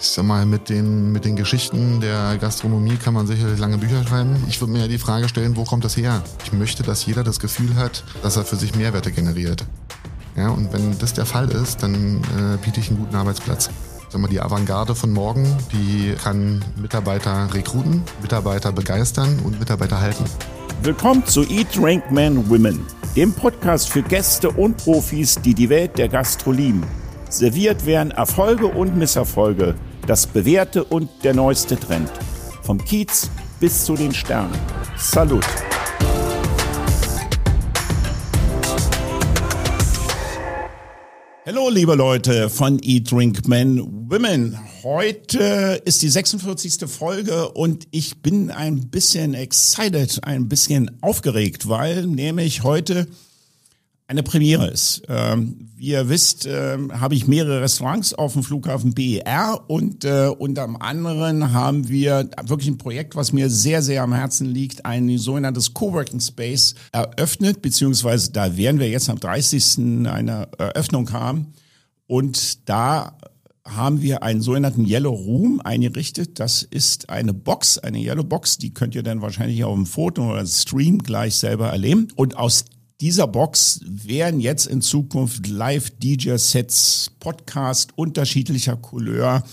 Ich sag mal, mit den, mit den Geschichten der Gastronomie kann man sicherlich lange Bücher schreiben. Ich würde mir ja die Frage stellen, wo kommt das her? Ich möchte, dass jeder das Gefühl hat, dass er für sich Mehrwerte generiert. Ja, und wenn das der Fall ist, dann äh, biete ich einen guten Arbeitsplatz. Sag mal, die Avantgarde von morgen, die kann Mitarbeiter rekruten, Mitarbeiter begeistern und Mitarbeiter halten. Willkommen zu Eat, Drink, Men, Women, dem Podcast für Gäste und Profis, die die Welt der Gastro lieben. Serviert werden Erfolge und Misserfolge, das Bewährte und der neueste Trend. Vom Kiez bis zu den Sternen. Salut! Hallo, liebe Leute von Eat, Drink, Men, Women. Heute ist die 46. Folge und ich bin ein bisschen excited, ein bisschen aufgeregt, weil nämlich heute eine Premiere ist. Ähm, wie ihr wisst, äh, habe ich mehrere Restaurants auf dem Flughafen BER und äh, unter anderem haben wir wirklich ein Projekt, was mir sehr, sehr am Herzen liegt, ein sogenanntes Coworking Space eröffnet, beziehungsweise da werden wir jetzt am 30. eine Eröffnung haben. Und da haben wir einen sogenannten Yellow Room eingerichtet. Das ist eine Box, eine Yellow Box, die könnt ihr dann wahrscheinlich auf dem Foto oder Stream gleich selber erleben. Und aus dieser Box werden jetzt in Zukunft Live-DJ-Sets, Podcast unterschiedlicher Couleur,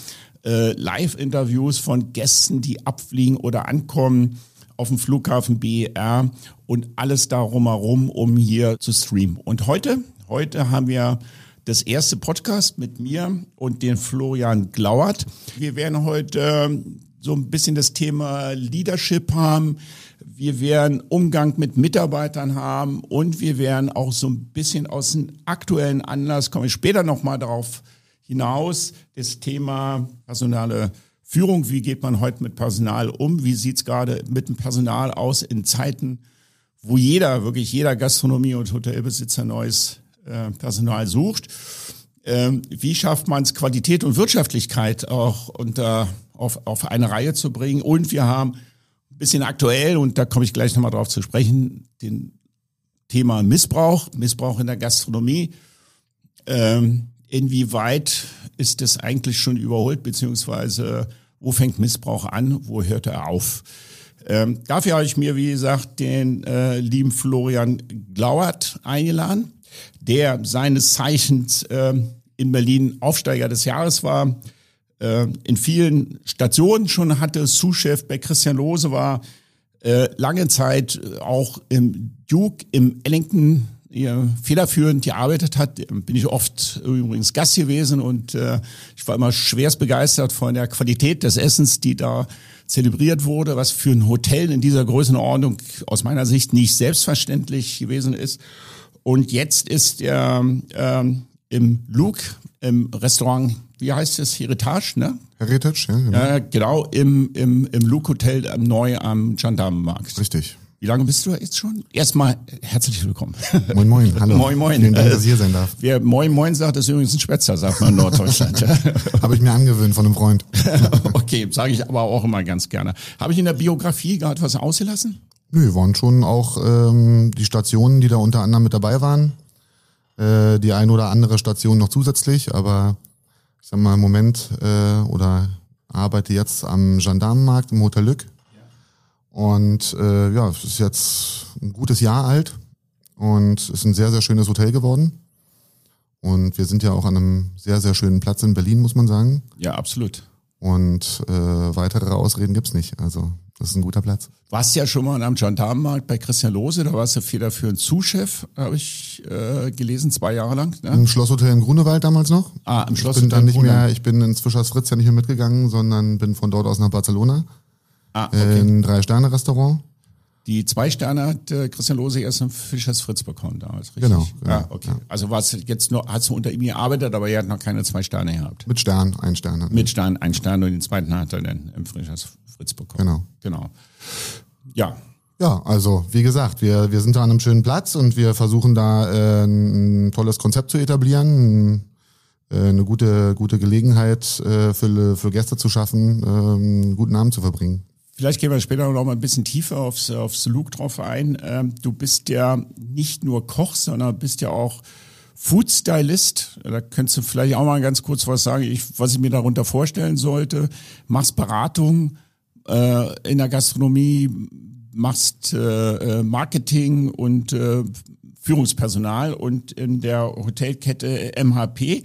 äh, Live-Interviews von Gästen, die abfliegen oder ankommen auf dem Flughafen BER und alles darum herum, um hier zu streamen. Und heute, heute haben wir das erste Podcast mit mir und den Florian Glauert. Wir werden heute so ein bisschen das Thema Leadership haben. Wir werden Umgang mit Mitarbeitern haben und wir werden auch so ein bisschen aus dem aktuellen Anlass, komme ich später nochmal darauf hinaus, das Thema personale Führung. Wie geht man heute mit Personal um? Wie sieht es gerade mit dem Personal aus in Zeiten, wo jeder, wirklich jeder Gastronomie- und Hotelbesitzer neues äh, Personal sucht? Ähm, wie schafft man es, Qualität und Wirtschaftlichkeit auch unter, auf, auf eine Reihe zu bringen? Und wir haben bisschen aktuell und da komme ich gleich nochmal drauf zu sprechen, den Thema Missbrauch, Missbrauch in der Gastronomie. Ähm, inwieweit ist das eigentlich schon überholt, beziehungsweise wo fängt Missbrauch an, wo hört er auf? Ähm, dafür habe ich mir, wie gesagt, den äh, lieben Florian Glauert eingeladen, der seines Zeichens äh, in Berlin Aufsteiger des Jahres war, äh, in vielen Stationen schon hatte, Sous-Chef bei Christian Lose war, äh, lange Zeit äh, auch im Duke, im Ellington ihr federführend gearbeitet hat, bin ich oft übrigens Gast gewesen und äh, ich war immer schwerst begeistert von der Qualität des Essens, die da zelebriert wurde, was für ein Hotel in dieser Größenordnung aus meiner Sicht nicht selbstverständlich gewesen ist. Und jetzt ist er ähm, im Luke, im Restaurant wie heißt es, Heritage, ne? Heritage, ja, genau. Ja, genau, im, im, im Luke Hotel am neu am Gendarmenmarkt. Richtig. Wie lange bist du jetzt schon? Erstmal herzlich willkommen. Moin Moin, hallo. Moin Moin. Vielen Dank, dass ich hier sein darf. Wer Moin Moin sagt, ist übrigens ein Spätzer, sagt man in Norddeutschland. Habe ich mir angewöhnt von einem Freund. okay, sage ich aber auch immer ganz gerne. Habe ich in der Biografie gerade was ausgelassen? Nö, waren schon auch ähm, die Stationen, die da unter anderem mit dabei waren. Äh, die ein oder andere Station noch zusätzlich, aber ich sag mal im Moment äh, oder arbeite jetzt am Gendarmenmarkt im Hotel Lück. Und äh, ja, es ist jetzt ein gutes Jahr alt und es ist ein sehr, sehr schönes Hotel geworden. Und wir sind ja auch an einem sehr, sehr schönen Platz in Berlin, muss man sagen. Ja, absolut. Und äh, weitere Ausreden gibt's nicht. Also das ist ein guter Platz. Warst ja schon mal am Gendarmenmarkt bei Christian Lose, da warst du federführend Zuschef, habe ich äh, gelesen, zwei Jahre lang. Ne? Im Schlosshotel in Grunewald damals noch. Ah, im Schlosshotel. Ich bin dann nicht mehr, ich bin ins Fischers Fritz ja nicht mehr mitgegangen, sondern bin von dort aus nach Barcelona. Ah, okay. In ein Drei-Sterne-Restaurant. Die zwei Sterne hat äh, Christian Lose erst im Fischers Fritz bekommen damals, richtig? Genau. genau ah, okay. Ja. Also war es jetzt nur, hast du unter ihm gearbeitet, aber er hat noch keine zwei Sterne gehabt. Mit Stern, ein Stern. Mit Stern, ein Stern und den zweiten hat er dann im Fischers Fritz bekommen. Genau. Genau. Ja. Ja, also wie gesagt, wir, wir sind da an einem schönen Platz und wir versuchen da äh, ein tolles Konzept zu etablieren, äh, eine gute, gute Gelegenheit äh, für, für Gäste zu schaffen, äh, einen guten Abend zu verbringen. Vielleicht gehen wir später noch mal ein bisschen tiefer aufs, aufs Look drauf ein. Ähm, du bist ja nicht nur Koch, sondern bist ja auch Food Stylist, da könntest du vielleicht auch mal ganz kurz was sagen, ich, was ich mir darunter vorstellen sollte. Machst Beratung äh, in der Gastronomie, machst äh, äh Marketing und äh, Führungspersonal und in der Hotelkette MHP.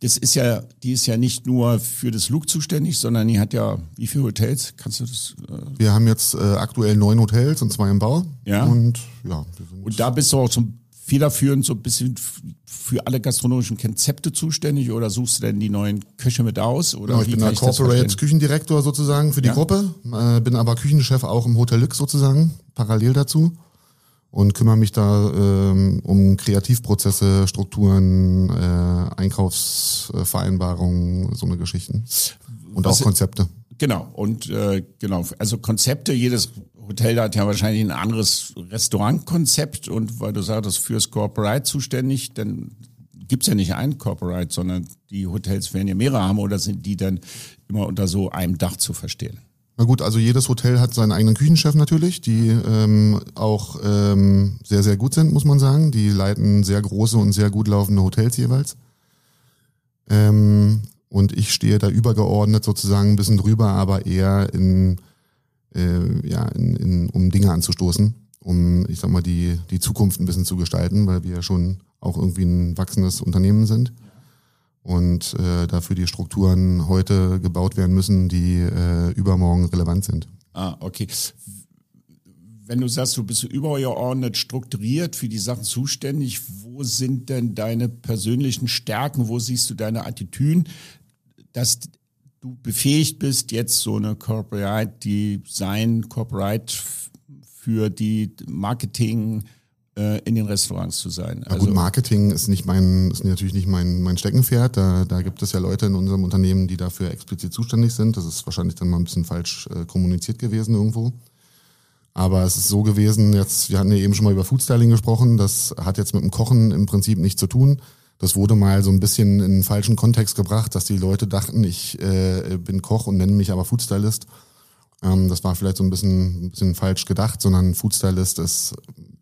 Das ist ja, die ist ja nicht nur für das Look zuständig, sondern die hat ja, wie viele Hotels? Kannst du das? Äh wir haben jetzt äh, aktuell neun Hotels und zwei im Bau. Ja. Und ja. Und da bist du auch zum federführend so ein bisschen für alle gastronomischen Konzepte zuständig oder suchst du denn die neuen Köche mit aus? Oder genau, ich bin der Corporate Küchendirektor sozusagen für die ja? Gruppe, äh, bin aber Küchenchef auch im Hotel Lux sozusagen, parallel dazu und kümmere mich da ähm, um Kreativprozesse, Strukturen, äh, Einkaufsvereinbarungen, so eine Geschichten und Was auch Konzepte. Genau und äh, genau, also Konzepte. Jedes Hotel hat ja wahrscheinlich ein anderes Restaurantkonzept und weil du sagst, fürs Corporate zuständig, dann gibt's ja nicht ein Corporate, sondern die Hotels werden ja mehrere haben oder sind die dann immer unter so einem Dach zu verstehen? Na gut, also jedes Hotel hat seinen eigenen Küchenchef natürlich, die ähm, auch ähm, sehr, sehr gut sind, muss man sagen. Die leiten sehr große und sehr gut laufende Hotels jeweils. Ähm, und ich stehe da übergeordnet sozusagen ein bisschen drüber, aber eher in äh, ja, in, in, um Dinge anzustoßen, um, ich sag mal, die, die Zukunft ein bisschen zu gestalten, weil wir schon auch irgendwie ein wachsendes Unternehmen sind und äh, dafür die Strukturen heute gebaut werden müssen, die äh, übermorgen relevant sind. Ah, okay. Wenn du sagst, du bist übergeordnet strukturiert für die Sachen zuständig, wo sind denn deine persönlichen Stärken, wo siehst du deine Attitüden, dass du befähigt bist, jetzt so eine Corporate Design, Corporate für die Marketing äh, in den Restaurants zu sein. Also gut, Marketing ist nicht mein, ist natürlich nicht mein, mein Steckenpferd. Da, da gibt es ja Leute in unserem Unternehmen, die dafür explizit zuständig sind. Das ist wahrscheinlich dann mal ein bisschen falsch äh, kommuniziert gewesen irgendwo. Aber es ist so gewesen, jetzt, wir hatten ja eben schon mal über Foodstyling gesprochen, das hat jetzt mit dem Kochen im Prinzip nichts zu tun. Das wurde mal so ein bisschen in einen falschen Kontext gebracht, dass die Leute dachten, ich äh, bin Koch und nenne mich aber Foodstylist. Ähm, das war vielleicht so ein bisschen, ein bisschen falsch gedacht, sondern Foodstylist ist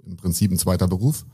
im Prinzip ein zweiter Beruf,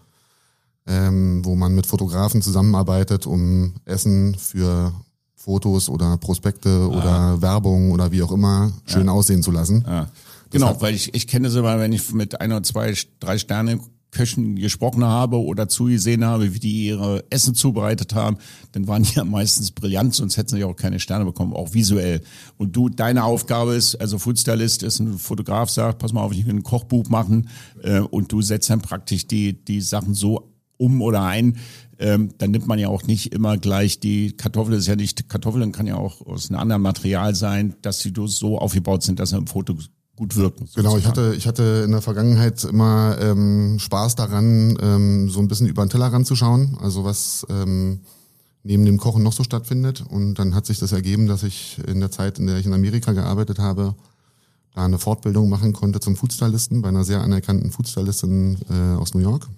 ähm, wo man mit Fotografen zusammenarbeitet, um Essen für Fotos oder Prospekte ah. oder Werbung oder wie auch immer schön ja. aussehen zu lassen. Ah. Genau, weil ich, ich kenne es immer, wenn ich mit ein oder zwei, drei Sterne Köchen gesprochen habe oder zugesehen habe, wie die ihre Essen zubereitet haben, dann waren die ja meistens brillant, sonst hätten sie ja auch keine Sterne bekommen, auch visuell. Und du, deine Aufgabe ist, also Foodstylist ist ein Fotograf, sagt, pass mal auf, ich will ein Kochbuch machen äh, und du setzt dann praktisch die, die Sachen so um oder ein, ähm, dann nimmt man ja auch nicht immer gleich die Kartoffel ist ja nicht Kartoffeln kann ja auch aus einem anderen Material sein, dass sie so aufgebaut sind, dass sie im Foto gut wirken. Sozusagen. Genau, ich hatte, ich hatte in der Vergangenheit immer ähm, Spaß daran, ähm, so ein bisschen über den Teller ranzuschauen, also was ähm, neben dem Kochen noch so stattfindet. Und dann hat sich das ergeben, dass ich in der Zeit, in der ich in Amerika gearbeitet habe, da eine Fortbildung machen konnte zum Foodstylisten bei einer sehr anerkannten Foodstylistin äh, aus New York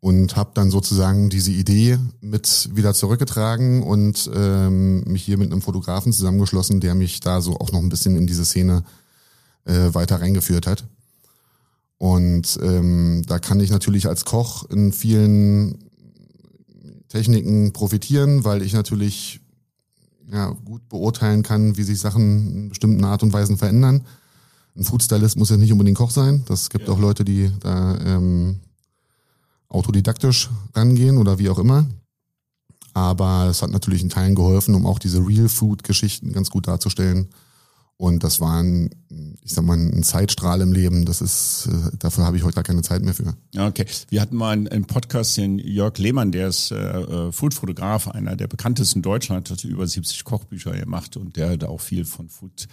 und habe dann sozusagen diese Idee mit wieder zurückgetragen und ähm, mich hier mit einem Fotografen zusammengeschlossen, der mich da so auch noch ein bisschen in diese Szene äh, weiter reingeführt hat. Und ähm, da kann ich natürlich als Koch in vielen Techniken profitieren, weil ich natürlich ja, gut beurteilen kann, wie sich Sachen in bestimmten Art und Weisen verändern. Ein Foodstylist muss ja nicht unbedingt Koch sein. Das gibt ja. auch Leute, die da ähm, autodidaktisch rangehen oder wie auch immer. Aber es hat natürlich in Teilen geholfen, um auch diese Real-Food-Geschichten ganz gut darzustellen. Und das war ein, ich sag mal, ein Zeitstrahl im Leben. Das ist, äh, dafür habe ich heute gar keine Zeit mehr für. Okay. Wir hatten mal einen, Podcast, den Jörg Lehmann, der ist äh, äh, Food-Fotograf, einer der bekanntesten in Deutschland, hat über 70 Kochbücher gemacht und der hat auch viel von Food,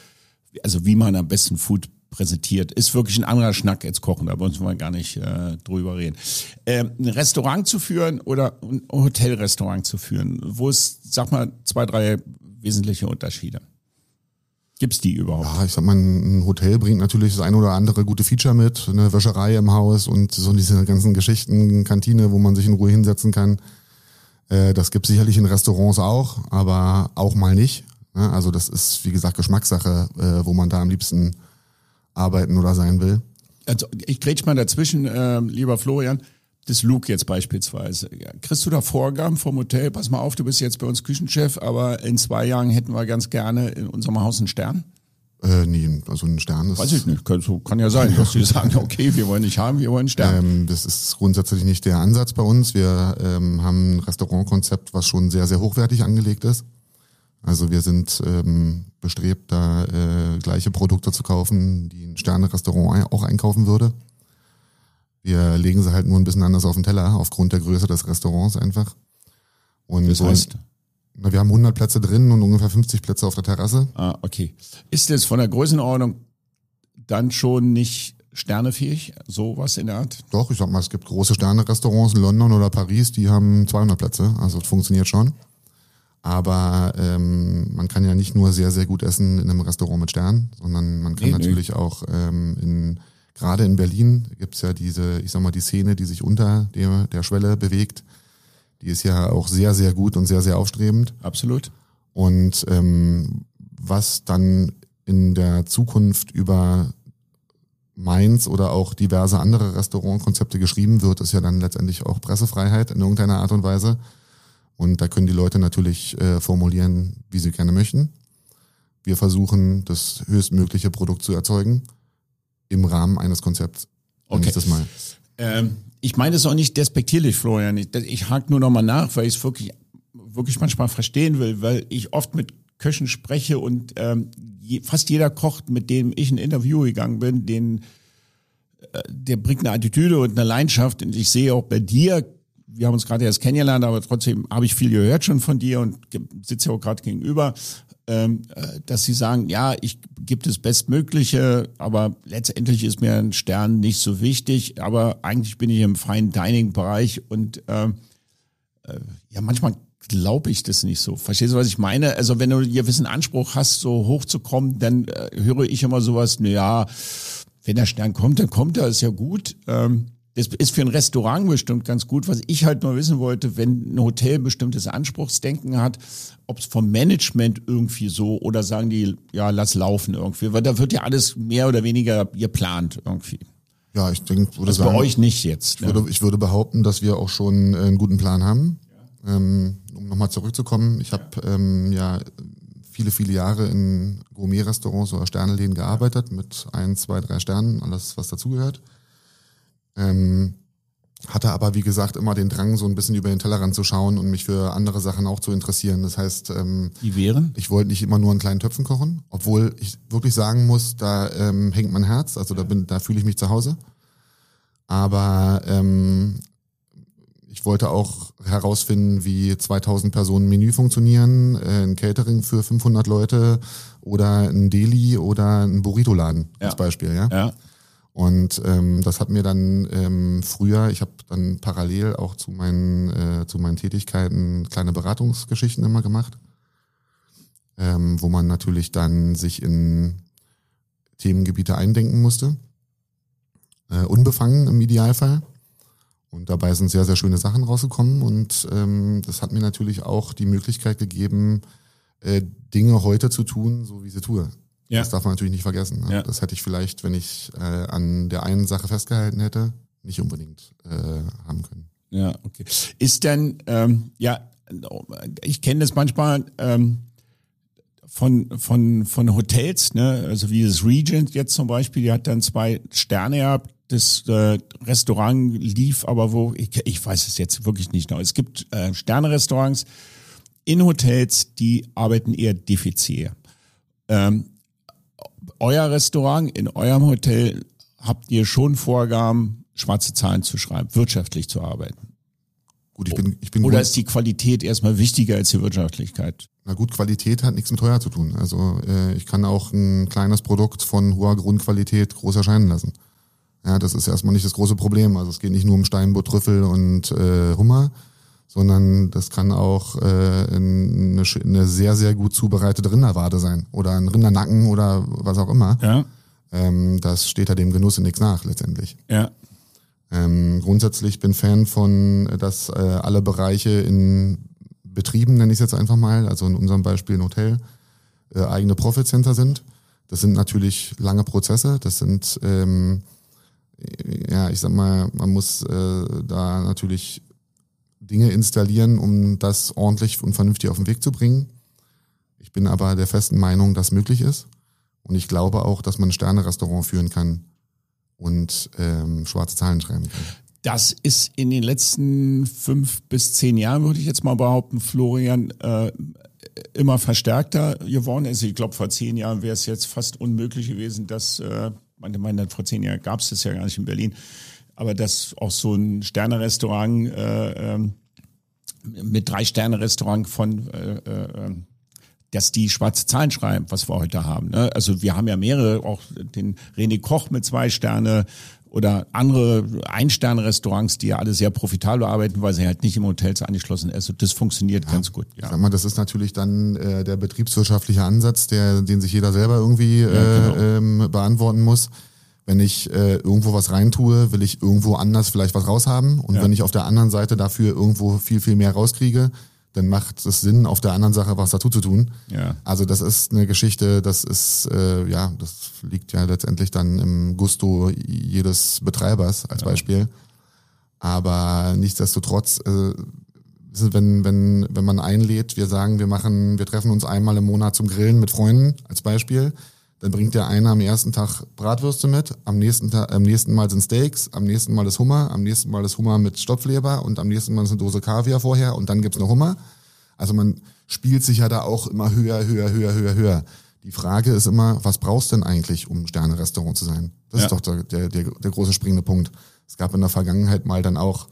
also wie man am besten Food präsentiert. Ist wirklich ein anderer Schnack als Kochen, da wollen wir gar nicht äh, drüber reden. Ähm, ein Restaurant zu führen oder ein Hotelrestaurant zu führen, wo es, sag mal, zwei, drei wesentliche Unterschiede. Gibt's die überhaupt? Ja, ich sag mal, ein Hotel bringt natürlich das ein oder andere gute Feature mit, eine Wäscherei im Haus und so diese ganzen Geschichten, Kantine, wo man sich in Ruhe hinsetzen kann. Äh, das gibt sicherlich in Restaurants auch, aber auch mal nicht. Also das ist, wie gesagt, Geschmackssache, äh, wo man da am liebsten arbeiten oder sein will. Also ich grätsch mal dazwischen, äh, lieber Florian. des Luke jetzt beispielsweise. Ja, kriegst du da Vorgaben vom Hotel? Pass mal auf, du bist jetzt bei uns Küchenchef, aber in zwei Jahren hätten wir ganz gerne in unserem Haus einen Stern? Äh, nee, also ein Stern ist. Weiß ich nicht. Kann, so, kann ja sein, dass die sagen, okay, wir wollen nicht haben, wir wollen einen Stern. Ähm, das ist grundsätzlich nicht der Ansatz bei uns. Wir ähm, haben ein Restaurantkonzept, was schon sehr, sehr hochwertig angelegt ist. Also wir sind ähm, bestrebt, da äh, gleiche Produkte zu kaufen, die ein Sterne-Restaurant auch einkaufen würde. Wir legen sie halt nur ein bisschen anders auf den Teller, aufgrund der Größe des Restaurants einfach. Und das heißt? Na, wir haben 100 Plätze drin und ungefähr 50 Plätze auf der Terrasse. Ah, okay. Ist das von der Größenordnung dann schon nicht sternefähig, sowas in der Art? Doch, ich sag mal, es gibt große Sterne-Restaurants in London oder Paris, die haben 200 Plätze, also es funktioniert schon. Aber ähm, man kann ja nicht nur sehr, sehr gut essen in einem Restaurant mit Sternen, sondern man kann nee, natürlich nee. auch ähm, in gerade in Berlin gibt's ja diese, ich sag mal, die Szene, die sich unter der, der Schwelle bewegt. Die ist ja auch sehr, sehr gut und sehr, sehr aufstrebend. Absolut. Und ähm, was dann in der Zukunft über Mainz oder auch diverse andere Restaurantkonzepte geschrieben wird, ist ja dann letztendlich auch Pressefreiheit in irgendeiner Art und Weise. Und da können die Leute natürlich äh, formulieren, wie sie gerne möchten. Wir versuchen, das höchstmögliche Produkt zu erzeugen im Rahmen eines Konzepts. Okay. Das Mal. Ähm, ich meine es auch nicht despektierlich, Florian. Ich, ich hake nur nochmal nach, weil ich es wirklich, wirklich manchmal verstehen will, weil ich oft mit Köchen spreche und ähm, je, fast jeder Koch, mit dem ich ein Interview gegangen bin, den, äh, der bringt eine Attitüde und eine Leidenschaft. Und ich sehe auch bei dir, wir haben uns gerade erst kennengelernt, aber trotzdem habe ich viel gehört schon von dir und sitze ja auch gerade gegenüber ähm, äh, dass sie sagen, ja, ich gibt es Bestmögliche, aber letztendlich ist mir ein Stern nicht so wichtig, aber eigentlich bin ich im Fine Dining Bereich und ähm, äh, ja, manchmal glaube ich das nicht so. Verstehst du, was ich meine? Also wenn du einen gewissen Anspruch hast, so hochzukommen, dann äh, höre ich immer sowas, na ja, wenn der Stern kommt, dann kommt er, ist ja gut. Ähm, das ist für ein Restaurant bestimmt ganz gut. Was ich halt nur wissen wollte, wenn ein Hotel bestimmtes Anspruchsdenken hat, ob es vom Management irgendwie so oder sagen die, ja, lass laufen irgendwie. Weil da wird ja alles mehr oder weniger geplant irgendwie. Ja, ich denke, würde das sagen, bei euch nicht jetzt. Ich, ne? würde, ich würde behaupten, dass wir auch schon einen guten Plan haben. Ja. Ähm, um nochmal zurückzukommen, ich habe ähm, ja viele, viele Jahre in Gourmet-Restaurants oder Sternenläden gearbeitet mit ein, zwei, drei Sternen, alles was dazugehört. Ähm, hatte aber, wie gesagt, immer den Drang, so ein bisschen über den Tellerrand zu schauen und mich für andere Sachen auch zu interessieren. Das heißt, ähm, die wären? Ich wollte nicht immer nur in kleinen Töpfen kochen, obwohl ich wirklich sagen muss, da ähm, hängt mein Herz, also da bin, da fühle ich mich zu Hause. Aber ähm, ich wollte auch herausfinden, wie 2000 Personen Menü funktionieren, äh, ein Catering für 500 Leute oder ein Deli oder ein Burrito-Laden ja. als Beispiel, ja. Ja. Und ähm, das hat mir dann ähm, früher, ich habe dann parallel auch zu meinen, äh, zu meinen Tätigkeiten kleine Beratungsgeschichten immer gemacht, ähm, wo man natürlich dann sich in Themengebiete eindenken musste. Äh, unbefangen im Idealfall. Und dabei sind sehr, sehr schöne Sachen rausgekommen. Und ähm, das hat mir natürlich auch die Möglichkeit gegeben, äh, Dinge heute zu tun, so wie sie tue. Ja. Das darf man natürlich nicht vergessen. Ne? Ja. Das hätte ich vielleicht, wenn ich äh, an der einen Sache festgehalten hätte, nicht unbedingt äh, haben können. Ja, okay. Ist denn, ähm, ja, ich kenne das manchmal ähm, von, von, von Hotels, ne? also wie das Regent jetzt zum Beispiel, die hat dann zwei Sterne gehabt. Das äh, Restaurant lief aber wo, ich, ich weiß es jetzt wirklich nicht noch. Es gibt äh, Sterne-Restaurants in Hotels, die arbeiten eher defizitär. Ähm, euer Restaurant, in eurem Hotel habt ihr schon Vorgaben, schwarze Zahlen zu schreiben, wirtschaftlich zu arbeiten. Gut, ich bin, ich bin Oder ist die Qualität erstmal wichtiger als die Wirtschaftlichkeit? Na gut, Qualität hat nichts mit teuer zu tun. Also äh, ich kann auch ein kleines Produkt von hoher Grundqualität groß erscheinen lassen. Ja, das ist erstmal nicht das große Problem. Also es geht nicht nur um Steinbutt, Trüffel und äh, Hummer, sondern das kann auch äh, eine, eine sehr, sehr gut zubereitete Rinderwade sein oder ein Rindernacken oder was auch immer. Ja. Ähm, das steht ja dem Genuss in nichts nach letztendlich. Ja. Ähm, grundsätzlich bin Fan von, dass äh, alle Bereiche in Betrieben, nenne ich es jetzt einfach mal, also in unserem Beispiel ein Hotel, äh, eigene Profit Center sind. Das sind natürlich lange Prozesse, das sind ähm, ja, ich sag mal, man muss äh, da natürlich Dinge installieren, um das ordentlich und vernünftig auf den Weg zu bringen. Ich bin aber der festen Meinung, dass möglich ist. Und ich glaube auch, dass man ein Sterne-Restaurant führen kann und ähm, schwarze Zahlen schreiben kann. Das ist in den letzten fünf bis zehn Jahren, würde ich jetzt mal behaupten, Florian, äh, immer verstärkter geworden ist. Ich glaube, vor zehn Jahren wäre es jetzt fast unmöglich gewesen, dass, äh, man meine, vor zehn Jahren gab es das ja gar nicht in Berlin, aber dass auch so ein Sterne-Restaurant äh, äh, mit drei Sterne-Restaurant von äh, äh, dass die schwarze Zahlen schreiben, was wir heute haben. Ne? Also wir haben ja mehrere, auch den René Koch mit zwei Sterne oder andere Ein-Sterne-Restaurants, die ja alle sehr profitabel arbeiten, weil sie halt nicht im Hotels angeschlossen sind. Also das funktioniert ja, ganz gut. Ja. Sag mal, das ist natürlich dann äh, der betriebswirtschaftliche Ansatz, der, den sich jeder selber irgendwie ja, genau. äh, ähm, beantworten muss. Wenn ich äh, irgendwo was reintue, will ich irgendwo anders vielleicht was raushaben. Und ja. wenn ich auf der anderen Seite dafür irgendwo viel, viel mehr rauskriege, dann macht es Sinn, auf der anderen Sache was dazu zu tun. Ja. Also das ist eine Geschichte, das ist, äh, ja, das liegt ja letztendlich dann im Gusto jedes Betreibers als ja. Beispiel. Aber nichtsdestotrotz, äh, wenn, wenn, wenn man einlädt, wir sagen, wir machen, wir treffen uns einmal im Monat zum Grillen mit Freunden als Beispiel, dann bringt der eine am ersten Tag Bratwürste mit, am nächsten, Tag, am nächsten Mal sind Steaks, am nächsten Mal ist Hummer, am nächsten Mal ist Hummer mit Stopfleber und am nächsten Mal ist eine Dose Kaviar vorher und dann gibt's noch Hummer. Also man spielt sich ja da auch immer höher, höher, höher, höher, höher. Die Frage ist immer, was brauchst du denn eigentlich, um Sterne-Restaurant zu sein? Das ja. ist doch der, der, der, der große springende Punkt. Es gab in der Vergangenheit mal dann auch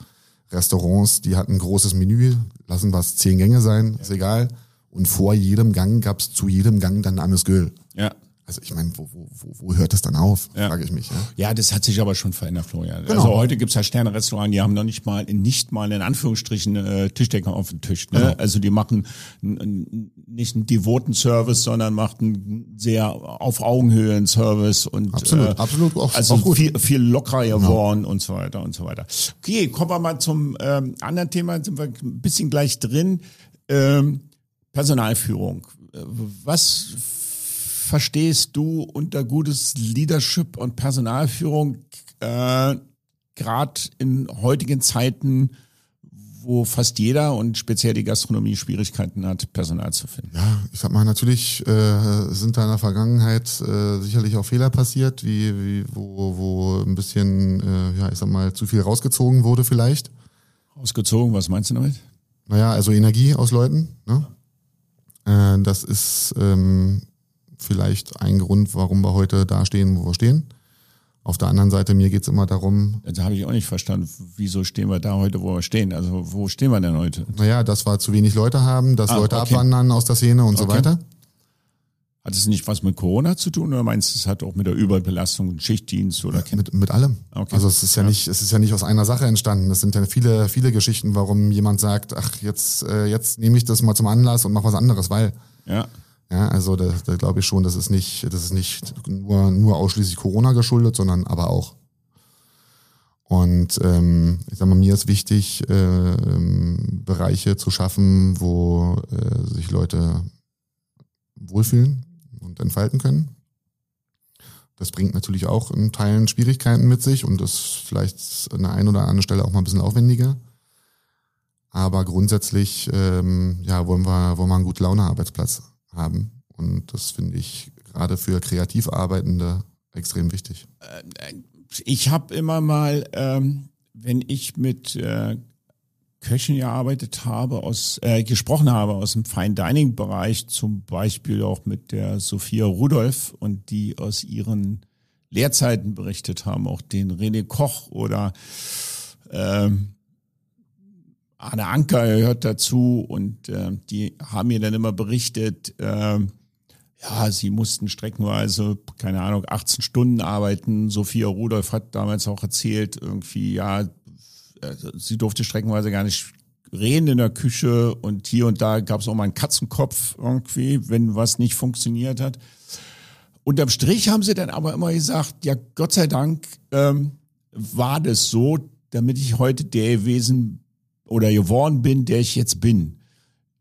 Restaurants, die hatten ein großes Menü, lassen was zehn Gänge sein, ist egal. Und vor jedem Gang gab's zu jedem Gang dann Amüsgöl. Ja. Also ich meine, wo, wo, wo hört das dann auf, ja. frage ich mich. Ja? ja, das hat sich aber schon verändert, Florian. Genau. Also heute gibt's ja Sterne-Restaurants, die haben noch nicht mal, nicht mal in Anführungsstrichen äh, Tischdecker auf dem Tisch. Ne? Genau. Also die machen nicht einen devoten Service, sondern machen sehr auf Augenhöhe einen Service und absolut, äh, absolut auch, also auch gut. Viel, viel lockerer genau. geworden genau. und so weiter und so weiter. Okay, kommen wir mal zum ähm, anderen Thema, sind wir ein bisschen gleich drin. Ähm, Personalführung. Äh, was verstehst du unter gutes Leadership und Personalführung, äh, gerade in heutigen Zeiten, wo fast jeder und speziell die Gastronomie Schwierigkeiten hat, Personal zu finden? Ja, ich sag mal, natürlich äh, sind da in der Vergangenheit äh, sicherlich auch Fehler passiert, wie, wie wo, wo ein bisschen, äh, ja, ich sag mal, zu viel rausgezogen wurde vielleicht. Rausgezogen, was meinst du damit? Naja, also Energie aus Leuten. Ne? Äh, das ist ähm, vielleicht ein Grund, warum wir heute da stehen, wo wir stehen. Auf der anderen Seite, mir geht's immer darum. Das habe ich auch nicht verstanden. Wieso stehen wir da heute, wo wir stehen? Also wo stehen wir denn heute? Naja, dass wir zu wenig Leute haben, dass ah, Leute okay. abwandern aus der Szene und okay. so weiter. Hat es nicht was mit Corona zu tun oder meinst du, es hat auch mit der Überbelastung, Schichtdienst oder? Ja, mit, mit allem. Okay. Also es ist ja, ja, nicht, es ist ja nicht aus einer Sache entstanden. Es sind ja viele, viele Geschichten, warum jemand sagt, ach jetzt, äh, jetzt nehme ich das mal zum Anlass und mache was anderes, weil. Ja. Ja, also da, da glaube ich schon, das ist nicht, das ist nicht nur, nur ausschließlich Corona geschuldet, sondern aber auch. Und ähm, ich sag mal, mir ist wichtig, äh, ähm, Bereiche zu schaffen, wo äh, sich Leute wohlfühlen und entfalten können. Das bringt natürlich auch in Teilen Schwierigkeiten mit sich und das vielleicht an der einen oder anderen Stelle auch mal ein bisschen aufwendiger. Aber grundsätzlich ähm, ja, wollen wir, wollen wir einen gut Laune Arbeitsplatz haben. Und das finde ich gerade für kreativ Arbeitende extrem wichtig. Äh, ich habe immer mal, ähm, wenn ich mit äh, Köchen gearbeitet habe, aus, äh, gesprochen habe aus dem Fine Dining Bereich, zum Beispiel auch mit der Sophia Rudolph und die aus ihren Lehrzeiten berichtet haben, auch den René Koch oder ähm, Arne Anker gehört dazu und äh, die haben mir dann immer berichtet, äh, ja, sie mussten streckenweise, keine Ahnung, 18 Stunden arbeiten. Sophia Rudolph hat damals auch erzählt, irgendwie, ja, äh, sie durfte streckenweise gar nicht reden in der Küche und hier und da gab es auch mal einen Katzenkopf irgendwie, wenn was nicht funktioniert hat. Unterm Strich haben sie dann aber immer gesagt, ja, Gott sei Dank ähm, war das so, damit ich heute der gewesen oder geworden bin, der ich jetzt bin.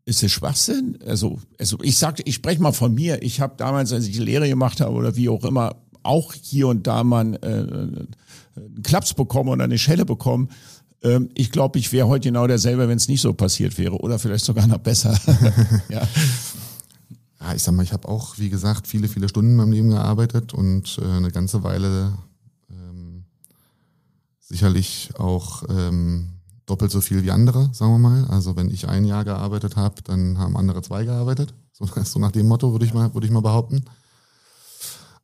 Ist das Schwachsinn? Also, also ich sagte, ich spreche mal von mir. Ich habe damals, als ich Lehre gemacht habe oder wie auch immer, auch hier und da mal äh, einen Klaps bekommen oder eine Schelle bekommen. Ähm, ich glaube, ich wäre heute genau derselbe, wenn es nicht so passiert wäre oder vielleicht sogar noch besser. ja. Ja, ich sag mal, ich habe auch, wie gesagt, viele, viele Stunden in meinem Leben gearbeitet und äh, eine ganze Weile ähm, sicherlich auch ähm, doppelt so viel wie andere, sagen wir mal. Also wenn ich ein Jahr gearbeitet habe, dann haben andere zwei gearbeitet. So, so nach dem Motto würde ich mal, würde ich mal behaupten.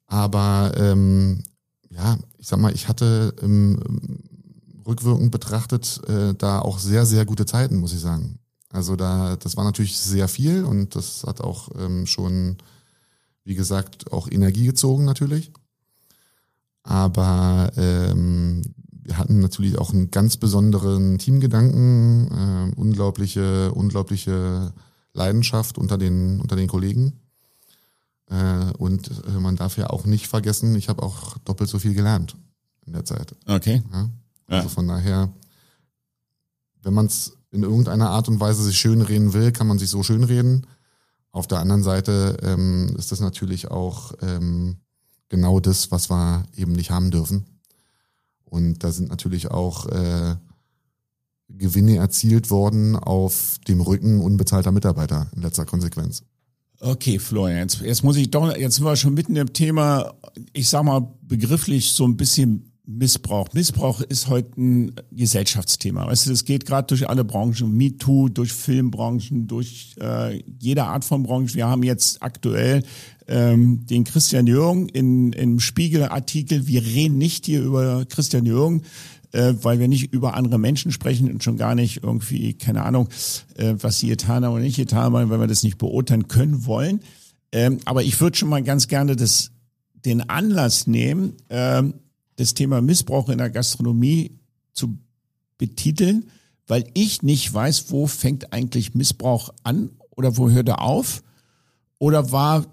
Aber ähm, ja, ich sag mal, ich hatte im, rückwirkend betrachtet äh, da auch sehr, sehr gute Zeiten, muss ich sagen. Also da, das war natürlich sehr viel und das hat auch ähm, schon, wie gesagt, auch Energie gezogen natürlich. Aber ähm, wir hatten natürlich auch einen ganz besonderen Teamgedanken, äh, unglaubliche, unglaubliche Leidenschaft unter den, unter den Kollegen. Äh, und äh, man darf ja auch nicht vergessen, ich habe auch doppelt so viel gelernt in der Zeit. Okay. Ja? Also ja. von daher, wenn man es in irgendeiner Art und Weise sich schönreden will, kann man sich so schönreden. Auf der anderen Seite ähm, ist das natürlich auch ähm, genau das, was wir eben nicht haben dürfen. Und da sind natürlich auch äh, Gewinne erzielt worden auf dem Rücken unbezahlter Mitarbeiter in letzter Konsequenz. Okay, Florian, jetzt, jetzt muss ich doch, jetzt sind wir schon mitten im Thema, ich sag mal begrifflich so ein bisschen Missbrauch. Missbrauch ist heute ein Gesellschaftsthema. Weißt du, das geht gerade durch alle Branchen, MeToo, durch Filmbranchen, durch äh, jede Art von Branche. Wir haben jetzt aktuell ähm, den Christian Jürgen in, im Spiegel-Artikel. Wir reden nicht hier über Christian Jürgen, äh, weil wir nicht über andere Menschen sprechen und schon gar nicht irgendwie, keine Ahnung, äh, was sie getan haben oder nicht getan haben, weil wir das nicht beurteilen können wollen. Ähm, aber ich würde schon mal ganz gerne das, den Anlass nehmen, ähm, das Thema Missbrauch in der Gastronomie zu betiteln, weil ich nicht weiß, wo fängt eigentlich Missbrauch an oder wo hört er auf? Oder war,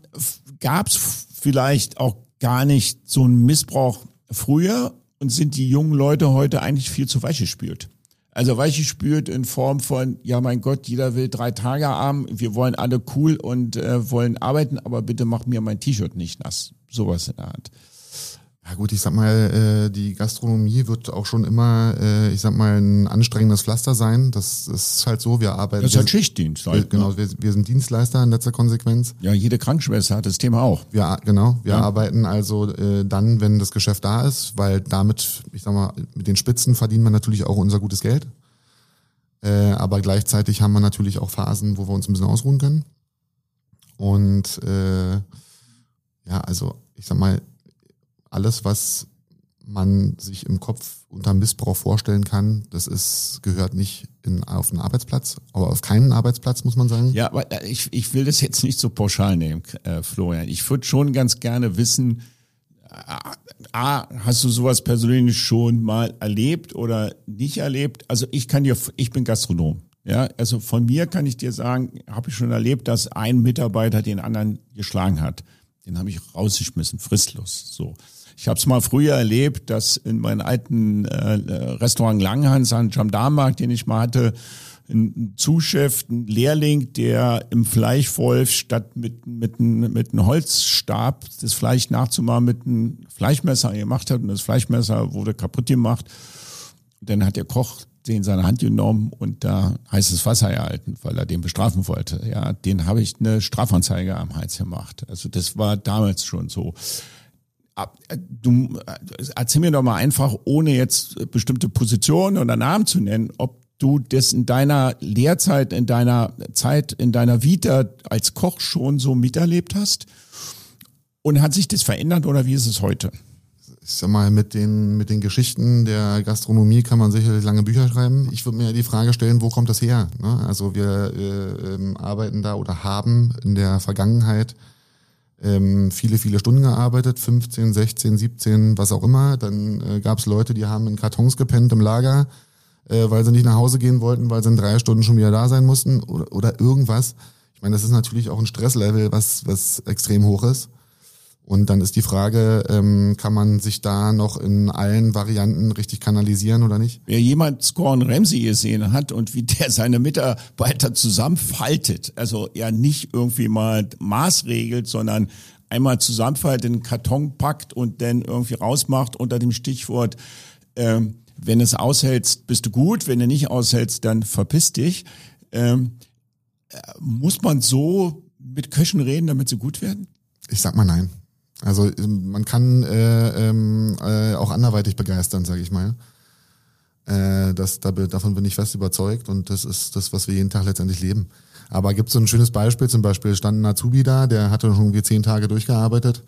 gab es vielleicht auch gar nicht so einen Missbrauch früher und sind die jungen Leute heute eigentlich viel zu weich gespült? Also weich gespült in Form von, ja mein Gott, jeder will drei Tage haben, wir wollen alle cool und äh, wollen arbeiten, aber bitte mach mir mein T-Shirt nicht nass. Sowas in der Art. Ja gut, ich sag mal, äh, die Gastronomie wird auch schon immer, äh, ich sag mal, ein anstrengendes Pflaster sein. Das, ist halt so, wir arbeiten. Das ist halt Schichtdienst. Halt, wir, genau, ne? wir, wir sind Dienstleister in letzter Konsequenz. Ja, jede Krankenschwester hat das Thema auch. Ja, genau. Wir ja. arbeiten also äh, dann, wenn das Geschäft da ist, weil damit, ich sag mal, mit den Spitzen verdienen wir natürlich auch unser gutes Geld. Äh, aber gleichzeitig haben wir natürlich auch Phasen, wo wir uns ein bisschen ausruhen können. Und äh, ja, also ich sag mal, alles, was man sich im Kopf unter Missbrauch vorstellen kann, das ist, gehört nicht in, auf einen Arbeitsplatz, aber auf keinen Arbeitsplatz, muss man sagen. Ja, aber äh, ich, ich will das jetzt nicht so pauschal nehmen, äh, Florian. Ich würde schon ganz gerne wissen, äh, A, hast du sowas persönlich schon mal erlebt oder nicht erlebt? Also ich kann dir, ich bin Gastronom. Ja, also von mir kann ich dir sagen, habe ich schon erlebt, dass ein Mitarbeiter den anderen geschlagen hat. Den habe ich rausgeschmissen, fristlos. So. Ich habe es mal früher erlebt, dass in meinem alten äh, Restaurant Langhans an Jamdarmarkt, den ich mal hatte, ein Zuschef, ein Lehrling, der im Fleischwolf statt mit, mit, mit einem Holzstab das Fleisch nachzumachen mit einem Fleischmesser gemacht hat und das Fleischmesser wurde kaputt gemacht. Dann hat der Koch den in seine Hand genommen und da heißes Wasser erhalten, weil er den bestrafen wollte. Ja, den habe ich eine Strafanzeige am Hals gemacht. Also das war damals schon so. Äh, du äh, erzähl mir doch mal einfach, ohne jetzt bestimmte Positionen oder Namen zu nennen, ob du das in deiner Lehrzeit, in deiner Zeit, in deiner Vita als Koch schon so miterlebt hast? Und hat sich das verändert oder wie ist es heute? Ich sag mal, mit den, mit den Geschichten der Gastronomie kann man sicherlich lange Bücher schreiben. Ich würde mir die Frage stellen, wo kommt das her? Ne? Also wir äh, ähm, arbeiten da oder haben in der Vergangenheit ähm, viele, viele Stunden gearbeitet, 15, 16, 17, was auch immer. Dann äh, gab es Leute, die haben in Kartons gepennt im Lager, äh, weil sie nicht nach Hause gehen wollten, weil sie in drei Stunden schon wieder da sein mussten oder, oder irgendwas. Ich meine, das ist natürlich auch ein Stresslevel, was, was extrem hoch ist. Und dann ist die Frage, ähm, kann man sich da noch in allen Varianten richtig kanalisieren oder nicht? Wer jemand Gordon Ramsay gesehen hat und wie der seine Mitarbeiter zusammenfaltet, also ja nicht irgendwie mal maßregelt, sondern einmal zusammenfaltet, in den Karton packt und dann irgendwie rausmacht unter dem Stichwort, ähm, wenn es aushältst, bist du gut, wenn du nicht aushältst, dann verpiss dich. Ähm, äh, muss man so mit Köchen reden, damit sie gut werden? Ich sag mal nein. Also ähm, man kann äh, ähm, äh, auch anderweitig begeistern, sage ich mal. Äh, das, da, davon bin ich fest überzeugt und das ist das, was wir jeden Tag letztendlich leben. Aber gibt so ein schönes Beispiel, zum Beispiel stand ein Azubi da, der hatte schon irgendwie zehn Tage durchgearbeitet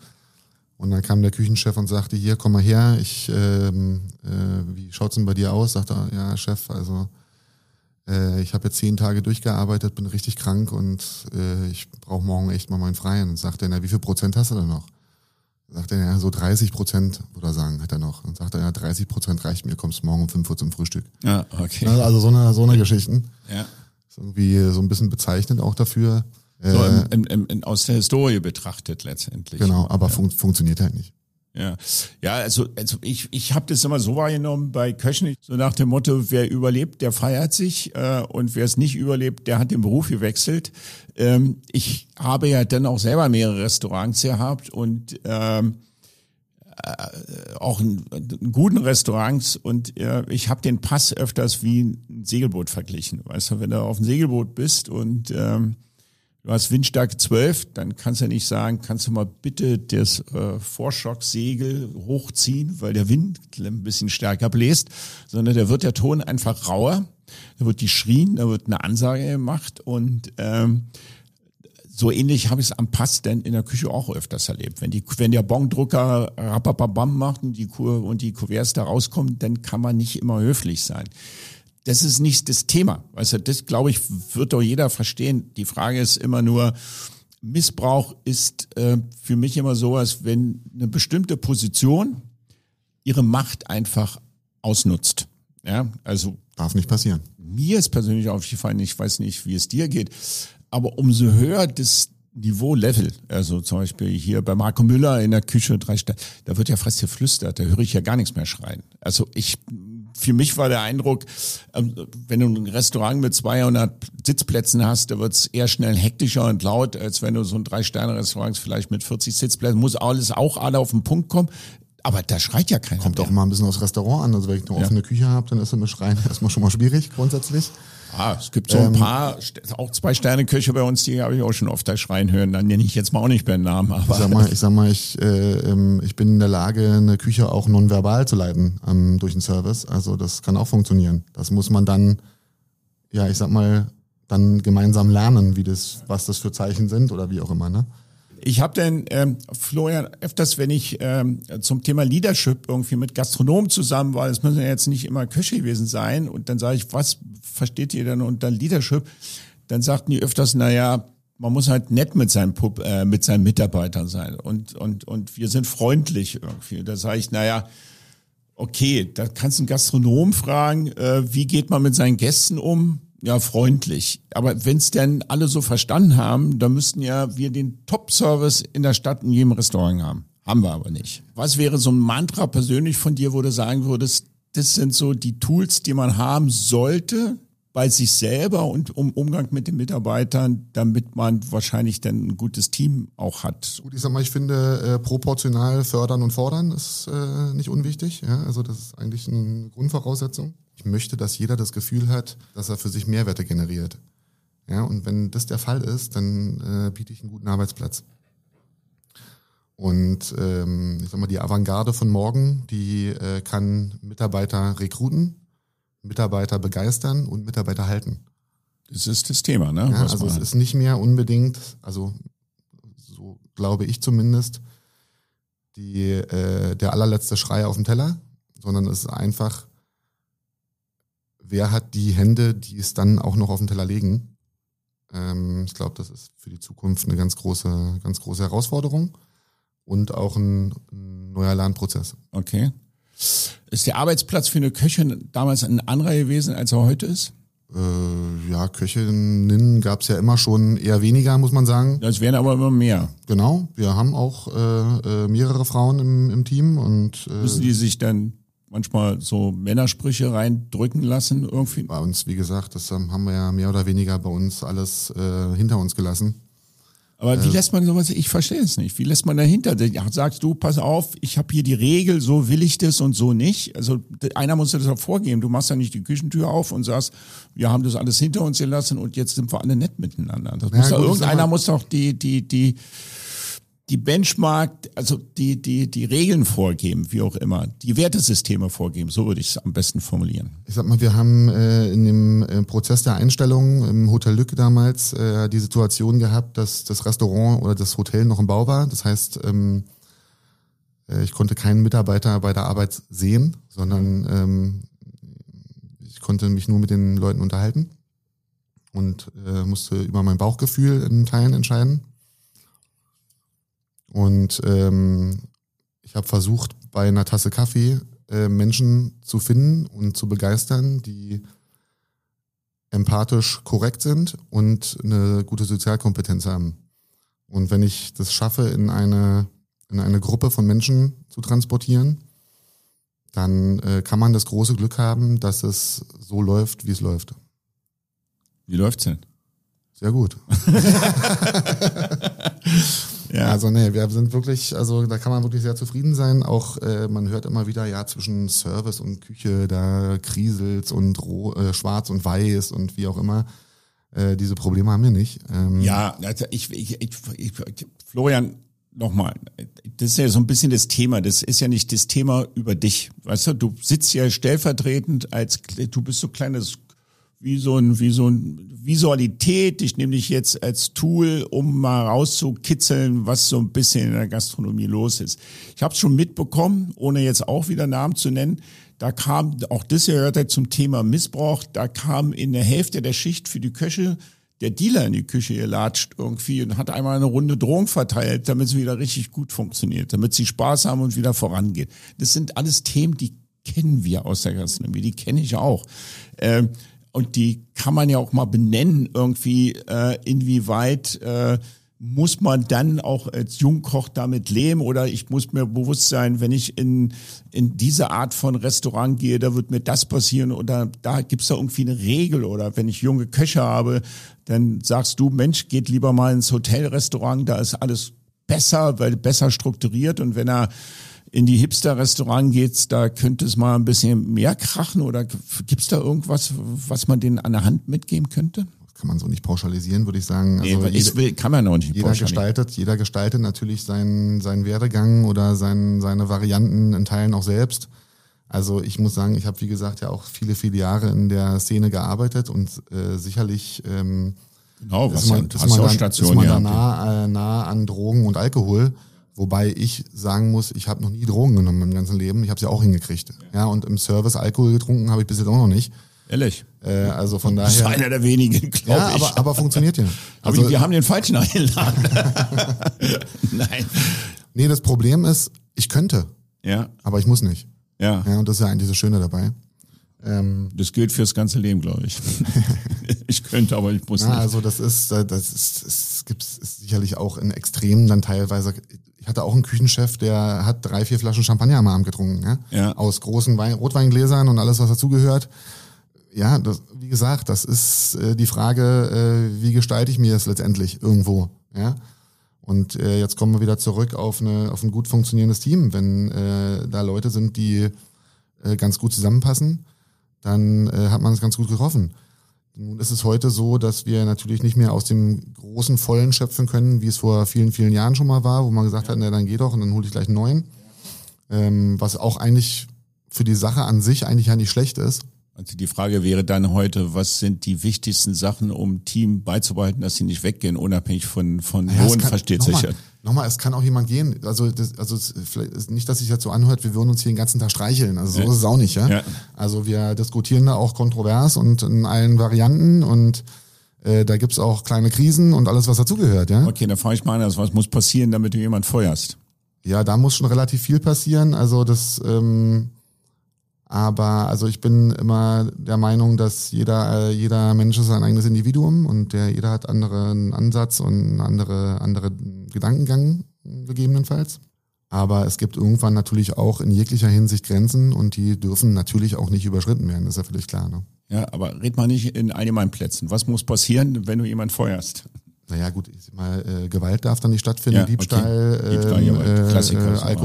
und dann kam der Küchenchef und sagte, hier, komm mal her, ich, ähm, äh, wie schaut's denn bei dir aus? Sagte er, ja, Chef, also äh, ich habe jetzt zehn Tage durchgearbeitet, bin richtig krank und äh, ich brauche morgen echt mal meinen Freien. Und sagte er, na, wie viel Prozent hast du denn noch? Sagt er, ja, so 30 Prozent, oder sagen, hat er noch. Und sagt er, ja, 30 Prozent reicht mir, kommst morgen um 5 Uhr zum Frühstück. Ja, okay. Also so eine, so eine Geschichten. Ja. Ist irgendwie so ein bisschen bezeichnend auch dafür. So Äh, im, im, im, aus der Historie betrachtet letztendlich. genau, aber fun funktioniert halt nicht. Ja, ja also, also ich, ich habe das immer so wahrgenommen bei Köchen, so nach dem Motto, wer überlebt, der feiert sich äh, und wer es nicht überlebt, der hat den Beruf gewechselt. Ähm, ich habe ja dann auch selber mehrere Restaurants gehabt und ähm, äh, auch in, in guten Restaurants und äh, ich habe den Pass öfters wie ein Segelboot verglichen. Weißt du, wenn du auf dem Segelboot bist und ähm, du hast Windstärke 12, dann kannst du nicht sagen, kannst du mal bitte das äh, Vorschocksegel hochziehen, weil der Wind ein bisschen stärker bläst, sondern da wird der Ton einfach rauer, da wird die schrien, da wird eine Ansage gemacht und ähm, so ähnlich habe ich es am Pass denn in der Küche auch öfters erlebt. Wenn die, wenn der Bongdrucker rapapabam macht und die Kur und die Kuverts da rauskommen, dann kann man nicht immer höflich sein. Das ist nicht das Thema. Also das glaube ich wird doch jeder verstehen. Die Frage ist immer nur, Missbrauch ist äh, für mich immer so, als wenn eine bestimmte Position ihre Macht einfach ausnutzt. Ja, also Darf nicht passieren. mir ist persönlich aufgefallen, ich weiß nicht, wie es dir geht, aber umso höher das Niveau-Level, also zum Beispiel hier bei Marco Müller in der Küche, drei Sterne, da wird ja fast geflüstert, da höre ich ja gar nichts mehr schreien. Also ich, für mich war der Eindruck, ähm, wenn du ein Restaurant mit 200 Sitzplätzen hast, da wird es eher schnell hektischer und laut, als wenn du so ein Drei-Sterne-Restaurant vielleicht mit 40 Sitzplätzen, muss alles auch alle auf den Punkt kommen. Aber da schreit ja keiner Kommt mehr. auch mal ein bisschen aufs Restaurant an. Also wenn ich eine offene Küche habe, dann ist das mit Schreien erstmal schon mal schwierig grundsätzlich. Ah, es gibt so ein paar, auch zwei Sterne Köche bei uns, die habe ich auch schon oft da schreien hören. Dann nenne ich jetzt mal auch nicht mehr den Namen, Ich sag aber mal, ich sag mal, ich, äh, ähm, ich bin in der Lage, eine Küche auch nonverbal zu leiten ähm, durch den Service. Also das kann auch funktionieren. Das muss man dann, ja, ich sag mal, dann gemeinsam lernen, wie das, was das für Zeichen sind oder wie auch immer, ne? Ich habe dann, ähm, Florian, öfters, wenn ich ähm, zum Thema Leadership irgendwie mit Gastronomen zusammen war, das müssen ja jetzt nicht immer Köche gewesen sein, und dann sage ich, was versteht ihr denn unter Leadership? Dann sagten die öfters, naja, man muss halt nett mit seinen, Pub, äh, mit seinen Mitarbeitern sein und, und, und wir sind freundlich irgendwie. Da sage ich, naja, okay, da kannst du einen Gastronom fragen, äh, wie geht man mit seinen Gästen um? Ja, freundlich. Aber wenn es denn alle so verstanden haben, dann müssten ja wir den Top-Service in der Stadt in jedem Restaurant haben. Haben wir aber nicht. Was wäre so ein Mantra persönlich von dir, wo du sagen würdest, das sind so die Tools, die man haben sollte bei sich selber und um Umgang mit den Mitarbeitern, damit man wahrscheinlich dann ein gutes Team auch hat. Gut, ich sag mal, ich finde, äh, proportional fördern und fordern ist äh, nicht unwichtig. Ja? Also das ist eigentlich eine Grundvoraussetzung. Ich möchte, dass jeder das Gefühl hat, dass er für sich Mehrwerte generiert. Ja, und wenn das der Fall ist, dann äh, biete ich einen guten Arbeitsplatz. Und ähm, ich sag mal, die Avantgarde von morgen, die äh, kann Mitarbeiter rekruten, Mitarbeiter begeistern und Mitarbeiter halten. Das ist das Thema, ne? Ja, also es ist nicht mehr unbedingt, also so glaube ich zumindest, die, äh, der allerletzte Schrei auf dem Teller, sondern es ist einfach, wer hat die Hände, die es dann auch noch auf den Teller legen. Ähm, ich glaube, das ist für die Zukunft eine ganz große, ganz große Herausforderung und auch ein, ein neuer Lernprozess. Okay. Ist der Arbeitsplatz für eine Köchin damals ein anderer gewesen, als er heute ist? Äh, ja, Köchinnen gab es ja immer schon eher weniger, muss man sagen. Das werden aber immer mehr. Genau, wir haben auch äh, äh, mehrere Frauen im, im Team und äh, Müssen die sich dann manchmal so Männersprüche reindrücken lassen irgendwie? bei uns, wie gesagt, das haben wir ja mehr oder weniger bei uns alles äh, hinter uns gelassen. Aber wie lässt man sowas, ich verstehe es nicht, wie lässt man dahinter, sagst du, pass auf, ich habe hier die Regel, so will ich das und so nicht. Also einer muss das auch vorgeben, du machst ja nicht die Küchentür auf und sagst, wir haben das alles hinter uns gelassen und jetzt sind wir alle nett miteinander. Das ja, muss gut, irgendeiner muss doch die, die, die, die Benchmark, also die, die, die Regeln vorgeben, wie auch immer, die Wertesysteme vorgeben, so würde ich es am besten formulieren. Ich sag mal, wir haben äh, in dem äh, Prozess der Einstellung im Hotel Lück damals äh, die Situation gehabt, dass das Restaurant oder das Hotel noch im Bau war. Das heißt, ähm, äh, ich konnte keinen Mitarbeiter bei der Arbeit sehen, sondern ähm, ich konnte mich nur mit den Leuten unterhalten und äh, musste über mein Bauchgefühl in Teilen entscheiden. Und ähm, ich habe versucht, bei einer Tasse Kaffee äh, Menschen zu finden und zu begeistern, die empathisch korrekt sind und eine gute Sozialkompetenz haben. Und wenn ich das schaffe, in eine, in eine Gruppe von Menschen zu transportieren, dann äh, kann man das große Glück haben, dass es so läuft, wie es läuft. Wie läuft's denn? Sehr gut. Ja. Also nee, wir sind wirklich, also da kann man wirklich sehr zufrieden sein. Auch äh, man hört immer wieder, ja, zwischen Service und Küche, da kriselt's und roh, äh, schwarz und weiß und wie auch immer. Äh, diese Probleme haben wir nicht. Ähm, ja, also ich, ich, ich, ich Florian, nochmal, das ist ja so ein bisschen das Thema. Das ist ja nicht das Thema über dich. Weißt du, du sitzt ja stellvertretend als, du bist so kleines wie so ein, wie so ein Visualität. Ich nehme dich jetzt als Tool, um mal rauszukitzeln, was so ein bisschen in der Gastronomie los ist. Ich habe es schon mitbekommen, ohne jetzt auch wieder Namen zu nennen. Da kam, auch das gehört zum Thema Missbrauch, da kam in der Hälfte der Schicht für die Köche der Dealer in die Küche gelatscht irgendwie und hat einmal eine Runde Drohung verteilt, damit es wieder richtig gut funktioniert, damit sie Spaß haben und wieder vorangeht. Das sind alles Themen, die kennen wir aus der Gastronomie, die kenne ich auch. Ähm, und die kann man ja auch mal benennen irgendwie, äh, inwieweit äh, muss man dann auch als Jungkoch damit leben? Oder ich muss mir bewusst sein, wenn ich in, in diese Art von Restaurant gehe, da wird mir das passieren oder da gibt's da irgendwie eine Regel. Oder wenn ich junge Köche habe, dann sagst du, Mensch, geht lieber mal ins Hotelrestaurant, da ist alles besser, weil besser strukturiert. Und wenn er in die Hipster-Restaurant geht's, da könnte es mal ein bisschen mehr krachen oder gibt's da irgendwas, was man denen an der Hand mitgeben könnte? kann man so nicht pauschalisieren, würde ich sagen. Also nee, ich will, kann man auch nicht jeder gestaltet, jeder gestaltet natürlich seinen, seinen Werdegang oder sein, seine Varianten in Teilen auch selbst. Also ich muss sagen, ich habe wie gesagt ja auch viele, viele Jahre in der Szene gearbeitet und äh, sicherlich ähm, genau, was ist man, ist man, dann, ist man da nah, äh, nah an Drogen und Alkohol. Wobei ich sagen muss, ich habe noch nie Drogen genommen im ganzen Leben. Ich habe sie ja auch hingekriegt. Ja, und im Service Alkohol getrunken habe ich bis jetzt auch noch nicht. Ehrlich? Äh, also von daher. Das ist einer der wenigen, glaube ja, ich. Aber, aber funktioniert ja. Also, aber wir haben den falschen eingeladen. Nein. Nee, das Problem ist, ich könnte. Ja. Aber ich muss nicht. Ja. Ja, und das ist ja eigentlich das Schöne dabei. Ähm, das gilt fürs ganze Leben, glaube ich. ich könnte, aber ich muss na, nicht. Also das ist, das ist, es gibt sicherlich auch in Extremen dann teilweise. Ich hatte auch einen Küchenchef, der hat drei, vier Flaschen Champagner am Abend getrunken, ja? ja. aus großen Wein, Rotweingläsern und alles, was dazugehört. Ja, das, wie gesagt, das ist äh, die Frage, äh, wie gestalte ich mir das letztendlich irgendwo, ja? Und äh, jetzt kommen wir wieder zurück auf, eine, auf ein gut funktionierendes Team, wenn äh, da Leute sind, die äh, ganz gut zusammenpassen dann äh, hat man es ganz gut getroffen. Nun ist es heute so, dass wir natürlich nicht mehr aus dem großen Vollen schöpfen können, wie es vor vielen, vielen Jahren schon mal war, wo man gesagt ja. hat, na dann geh doch und dann hole ich gleich einen neuen. Ähm, was auch eigentlich für die Sache an sich eigentlich ja nicht schlecht ist. Also die Frage wäre dann heute, was sind die wichtigsten Sachen, um Team beizubehalten, dass sie nicht weggehen, unabhängig von, von naja, Lohn, versteht sich ja. Nochmal, es kann auch jemand gehen. Also, das, also vielleicht nicht, dass sich jetzt so anhört, wir würden uns hier den ganzen Tag streicheln. Also so ja. ist es auch nicht, ja? ja. Also wir diskutieren da auch kontrovers und in allen Varianten und äh, da gibt's auch kleine Krisen und alles, was dazugehört, ja. Okay, dann frage ich mal anders. Was muss passieren, damit du jemand feuerst? Ja, da muss schon relativ viel passieren. Also das ähm, aber also ich bin immer der Meinung, dass jeder, äh, jeder Mensch ist ein eigenes Individuum und der, jeder hat anderen Ansatz und andere, andere Gedankengang gegebenenfalls. Aber es gibt irgendwann natürlich auch in jeglicher Hinsicht Grenzen und die dürfen natürlich auch nicht überschritten werden, das ist ja völlig klar. Ne? Ja, aber red mal nicht in allgemeinen Plätzen. Was muss passieren, wenn du jemanden feuerst? naja gut, ich mal, äh, Gewalt darf dann nicht stattfinden, Ja, okay. Diebstahl, Diebstahl, ähm, äh, äh, so weiter.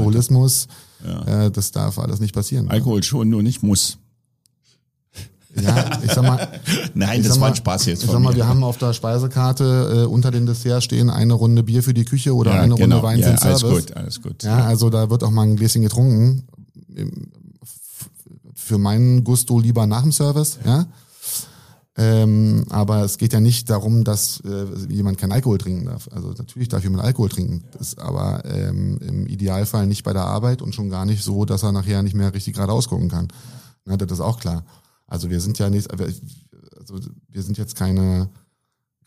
Ja. äh, das darf alles nicht passieren. Alkohol schon, nur nicht muss. Ja, ich sag mal, Nein, das war ein Spaß jetzt Ich sag mal, mir. wir haben auf der Speisekarte äh, unter den Desserts stehen eine Runde Bier für die Küche oder ja, eine genau. Runde Wein ja, zum alles Service. gut, alles gut. Ja, also da wird auch mal ein Gläschen getrunken. Für meinen Gusto lieber nach dem Service, ja. Ähm, aber es geht ja nicht darum, dass äh, jemand kein Alkohol trinken darf. Also natürlich darf jemand Alkohol trinken, das ist aber ähm, im Idealfall nicht bei der Arbeit und schon gar nicht so, dass er nachher nicht mehr richtig geradeaus gucken kann. Na, das ist auch klar. Also wir sind ja nicht, also wir sind jetzt keine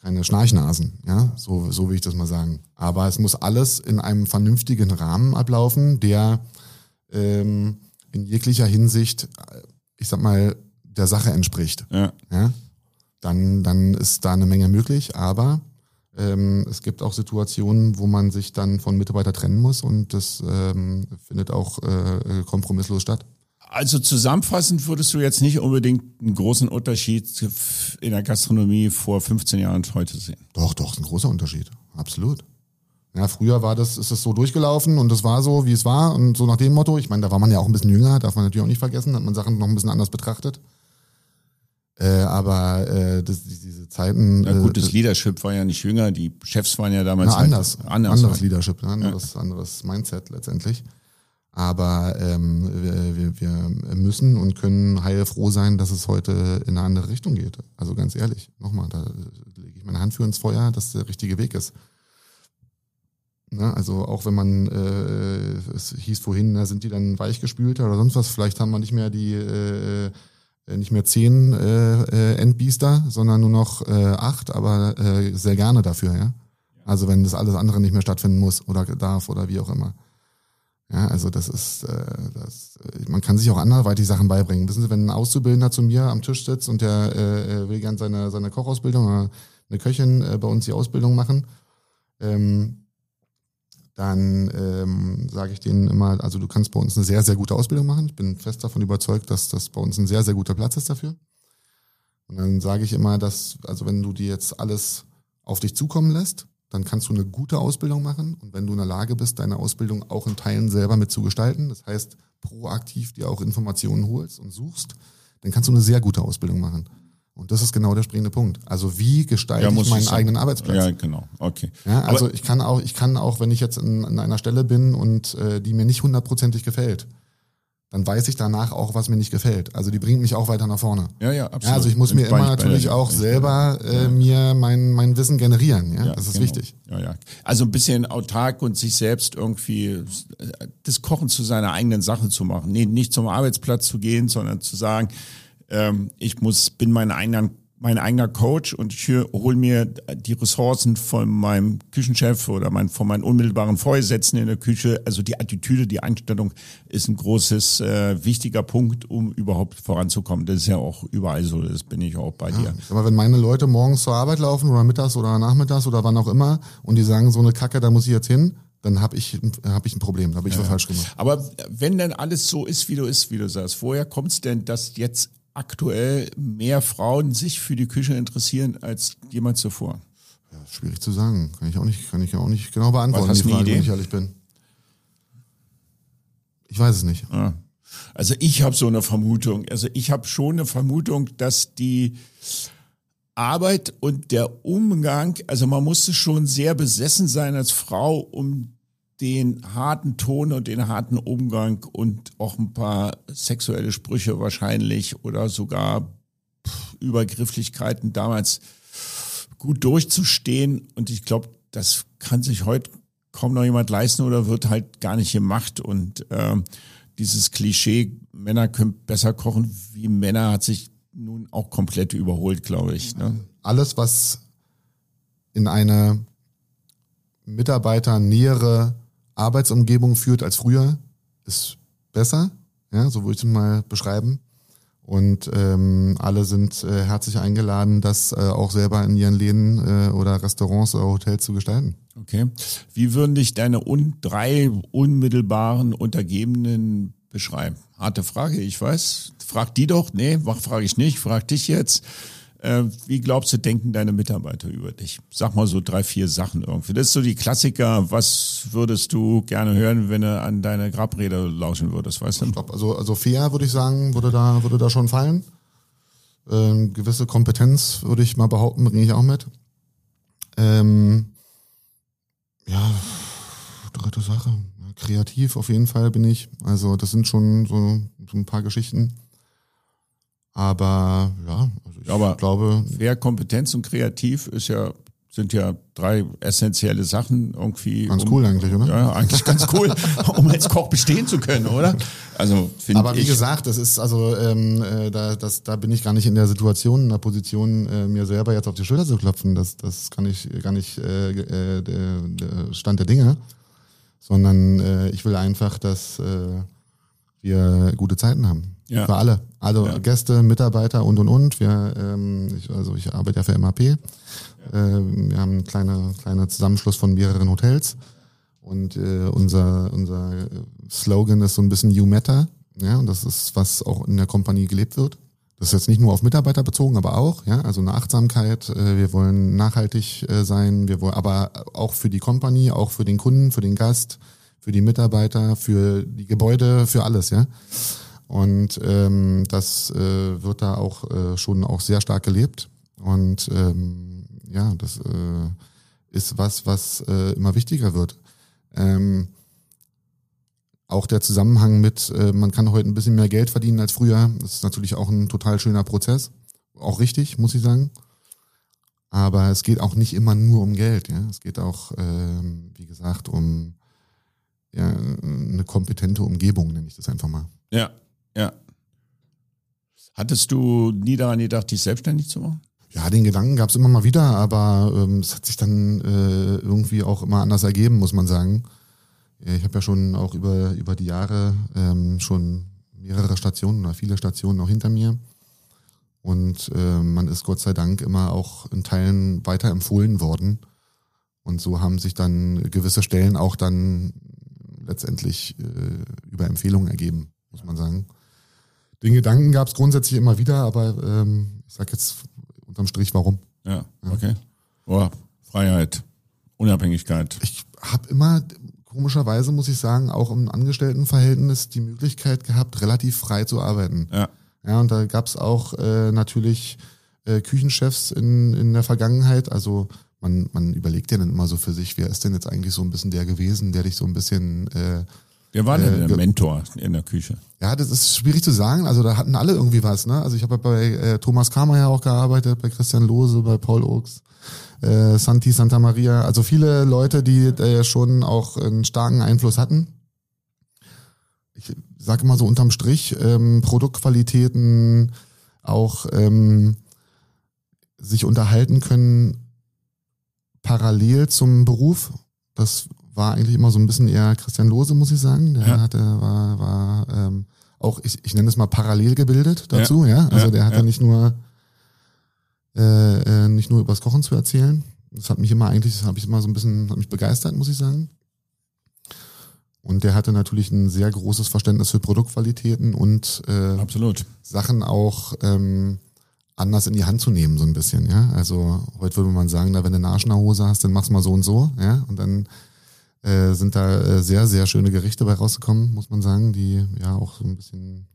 keine Schnarchnasen, ja, so, so will ich das mal sagen. Aber es muss alles in einem vernünftigen Rahmen ablaufen, der ähm, in jeglicher Hinsicht, äh, ich sag mal, der Sache entspricht. Ja. Ja? Dann, dann ist da eine Menge möglich, aber ähm, es gibt auch Situationen, wo man sich dann von Mitarbeiter trennen muss und das ähm, findet auch äh, kompromisslos statt. Also zusammenfassend würdest du jetzt nicht unbedingt einen großen Unterschied in der Gastronomie vor 15 Jahren und heute sehen. Doch, doch, ist ein großer Unterschied. Absolut. Ja, früher war das, ist es so durchgelaufen und es war so, wie es war und so nach dem Motto. Ich meine, da war man ja auch ein bisschen jünger, darf man natürlich auch nicht vergessen, hat man Sachen noch ein bisschen anders betrachtet. Äh, aber äh, das, diese Zeiten. Na gut, äh, das Leadership war ja nicht jünger, die Chefs waren ja damals na, halt anders, anders. anderes Leadership, ne? anderes, anderes Mindset letztendlich. Aber ähm, wir, wir, wir müssen und können heilfroh sein, dass es heute in eine andere Richtung geht. Also ganz ehrlich, nochmal, da lege ich meine Hand für ins Feuer, dass der richtige Weg ist. Ne? Also auch wenn man, äh, es hieß vorhin, na, sind die dann weichgespülter oder sonst was, vielleicht haben wir nicht mehr die, äh, äh, nicht mehr zehn äh, äh, Endbiester, sondern nur noch äh, acht, aber äh, sehr gerne dafür, ja. Also wenn das alles andere nicht mehr stattfinden muss oder darf oder wie auch immer. Ja, also das ist, äh, das, äh, man kann sich auch anderweitig Sachen beibringen. Wissen Sie, wenn ein Auszubildender zu mir am Tisch sitzt und der äh, will gern seine, seine Kochausbildung oder eine Köchin äh, bei uns die Ausbildung machen, ähm, dann ähm, sage ich denen immer, also du kannst bei uns eine sehr, sehr gute Ausbildung machen. Ich bin fest davon überzeugt, dass das bei uns ein sehr, sehr guter Platz ist dafür. Und dann sage ich immer, dass, also wenn du dir jetzt alles auf dich zukommen lässt, dann kannst du eine gute Ausbildung machen. Und wenn du in der Lage bist, deine Ausbildung auch in Teilen selber mit zu gestalten, das heißt proaktiv dir auch Informationen holst und suchst, dann kannst du eine sehr gute Ausbildung machen. Und das ist genau der springende Punkt. Also wie gestalte muss ich meinen sein. eigenen Arbeitsplatz? Ja, genau. Okay. Ja, also Aber- ich kann auch, ich kann auch, wenn ich jetzt in, an einer Stelle bin und äh, die mir nicht hundertprozentig gefällt, dann weiß ich danach auch, was mir nicht gefällt. Also die bringt mich auch weiter nach vorne. Ja, ja, absolut. Ja, also ich muss mir ich immer natürlich auch selber äh, mir mein, mein Wissen generieren. Ja, das ist genau. wichtig. Ja, ja. Also ein bisschen autark und sich selbst irgendwie äh, das Kochen zu seiner eigenen Sache zu machen. Nee, nicht zum Arbeitsplatz zu gehen, sondern zu sagen, ähm, ich muss, bin mein eigener, mein eigener Coach und ich hole mir die Ressourcen von meinem Küchenchef oder mein, von meinen unmittelbaren Vorgesetzten in der Küche. Also die Attitüde, die Einstellung ist ein großes, äh, wichtiger Punkt, um überhaupt voranzukommen. Das ist ja auch überall so, das bin ich auch bei dir. Aber wenn meine Leute morgens zur Arbeit laufen oder mittags oder nachmittags oder wann auch immer und die sagen, so eine Kacke, da muss ich jetzt hin, dann habe ich, hab ich ein Problem, da habe ich was falsch gemacht. Aber wenn denn alles so ist, wie du ist, wie du sagst, woher kommt es denn, dass jetzt aktuell mehr Frauen sich für die Küche interessieren als jemals zuvor? Ja, schwierig zu sagen. Kann ich auch nicht, kann ich auch nicht genau beantworten, Was, hast die Frage, wenn Idee? ich ehrlich bin. Ich weiß es nicht. Ja. Also ich habe so eine Vermutung. Also ich habe schon eine Vermutung, dass die Arbeit und der Umgang, also man musste schon sehr besessen sein als Frau, um den harten Ton und den harten Umgang und auch ein paar sexuelle Sprüche wahrscheinlich oder sogar Übergrifflichkeiten damals gut durchzustehen. Und ich glaube, das kann sich heute kaum noch jemand leisten oder wird halt gar nicht gemacht. Und ähm, dieses Klischee, Männer können besser kochen wie Männer, hat sich nun auch komplett überholt, glaube ich. Ne? Alles, was in eine mitarbeiternähere Arbeitsumgebung führt als früher, ist besser. Ja, so würde ich es mal beschreiben. Und ähm, alle sind äh, herzlich eingeladen, das äh, auch selber in ihren Läden äh, oder Restaurants oder Hotels zu gestalten. Okay. Wie würden dich deine un drei unmittelbaren Untergebenen beschreiben? Harte Frage, ich weiß. Frag die doch. Nee, frage ich nicht. Frag dich jetzt. Äh, wie glaubst du, denken deine Mitarbeiter über dich? Sag mal so drei, vier Sachen irgendwie. Das ist so die Klassiker. Was würdest du gerne hören, wenn du an deine Grabrede lauschen würdest, weißt du? Stopp. Also, also fair würde ich sagen, würde da, würde da schon fallen. Ähm, gewisse Kompetenz würde ich mal behaupten, bringe ich auch mit. Ähm, ja, dritte Sache. Kreativ auf jeden Fall bin ich. Also das sind schon so, so ein paar Geschichten. Aber ja, also ich Aber glaube. Wer Kompetenz und kreativ ist ja sind ja drei essentielle Sachen irgendwie. Ganz um, cool eigentlich, oder? Ja, eigentlich ganz cool, um als Koch bestehen zu können, oder? Also finde ich. Aber wie gesagt, das ist also ähm, äh, da, das, da bin ich gar nicht in der Situation, in der Position, äh, mir selber jetzt auf die Schulter zu klopfen. Das, das kann ich gar nicht äh, äh, der, der Stand der Dinge, sondern äh, ich will einfach, dass äh, wir gute Zeiten haben. Ja. Für alle. Also Ja. Gäste, Mitarbeiter und und und. Wir, ähm, ich, also ich arbeite ja für MAP. Äh, wir haben einen kleiner kleiner Zusammenschluss von mehreren Hotels. Und äh, unser, unser Slogan ist so ein bisschen You Matter. Ja, und das ist, was auch in der Kompanie gelebt wird. Das ist jetzt nicht nur auf Mitarbeiter bezogen, aber auch, ja, also eine Achtsamkeit. Äh, wir wollen nachhaltig äh, sein, wir wollen, aber auch für die Kompanie, auch für den Kunden, für den Gast, für die Mitarbeiter, für die Gebäude, für alles, ja. Und ähm, das äh, wird da auch äh, schon auch sehr stark gelebt. Und ähm, ja, das äh, ist was, was äh, immer wichtiger wird. Ähm, auch der Zusammenhang mit, äh, man kann heute ein bisschen mehr Geld verdienen als früher. Das ist natürlich auch ein total schöner Prozess. Auch richtig, muss ich sagen. Aber es geht auch nicht immer nur um Geld. Ja? Es geht auch, ähm, wie gesagt, um ja, eine kompetente Umgebung, nenne ich das einfach mal. Ja, ja. Hattest du nie daran gedacht, dich selbstständig zu machen? Ja, den Gedanken gab es immer mal wieder, aber ähm, es hat sich dann äh, irgendwie auch immer anders ergeben, muss man sagen. Ich habe ja schon auch über, über die Jahre ähm, schon mehrere Stationen oder viele Stationen auch hinter mir. Und äh, man ist Gott sei Dank immer auch in Teilen weiterempfohlen worden. Und so haben sich dann gewisse Stellen auch dann letztendlich äh, über Empfehlungen ergeben, muss man sagen. Den Gedanken gab es grundsätzlich immer wieder, aber ähm, ich sag jetzt unterm Strich, warum? Ja, okay. Oh, Freiheit, Unabhängigkeit. Ich habe immer, komischerweise muss ich sagen, auch im Angestelltenverhältnis die Möglichkeit gehabt, relativ frei zu arbeiten. Ja, Ja, und da gab es auch äh, natürlich äh, Küchenchefs in, in der Vergangenheit. Also man, man überlegt ja dann immer so für sich, wer ist denn jetzt eigentlich so ein bisschen der gewesen, der dich so ein bisschen äh, wer war denn Äh, der Mentor in der Küche? Ja, das ist schwierig zu sagen. Also da hatten alle irgendwie was. Ne? Also ich habe ja bei äh, Thomas Kramer auch gearbeitet, bei Christian Lose, bei Paul Oaks, äh, Santi Santa Maria. Also viele Leute, die äh, schon auch einen starken Einfluss hatten. Ich sage immer so unterm Strich, ähm, Produktqualitäten, auch ähm, sich unterhalten können parallel zum Beruf. Das war eigentlich immer so ein bisschen eher Christian Lose, muss ich sagen. Der Ja. hatte, war, war ähm, auch, ich, ich nenne es mal parallel gebildet dazu, ja. Also Ja, der hatte ja. nicht nur äh, äh, nicht nur übers Kochen zu erzählen. Das hat mich immer eigentlich, das habe ich immer so ein bisschen, hat mich begeistert, muss ich sagen. Und der hatte natürlich ein sehr großes Verständnis für Produktqualitäten und äh, Absolut. Sachen auch ähm, anders in die Hand zu nehmen, so ein bisschen, ja. Also heute würde man sagen, na, wenn du eine Arsch in der Hose hast, dann mach's mal so und so, ja. Und dann äh, sind da äh, sehr, sehr schöne Gerichte bei rausgekommen, muss man sagen, die ja auch so ein bisschen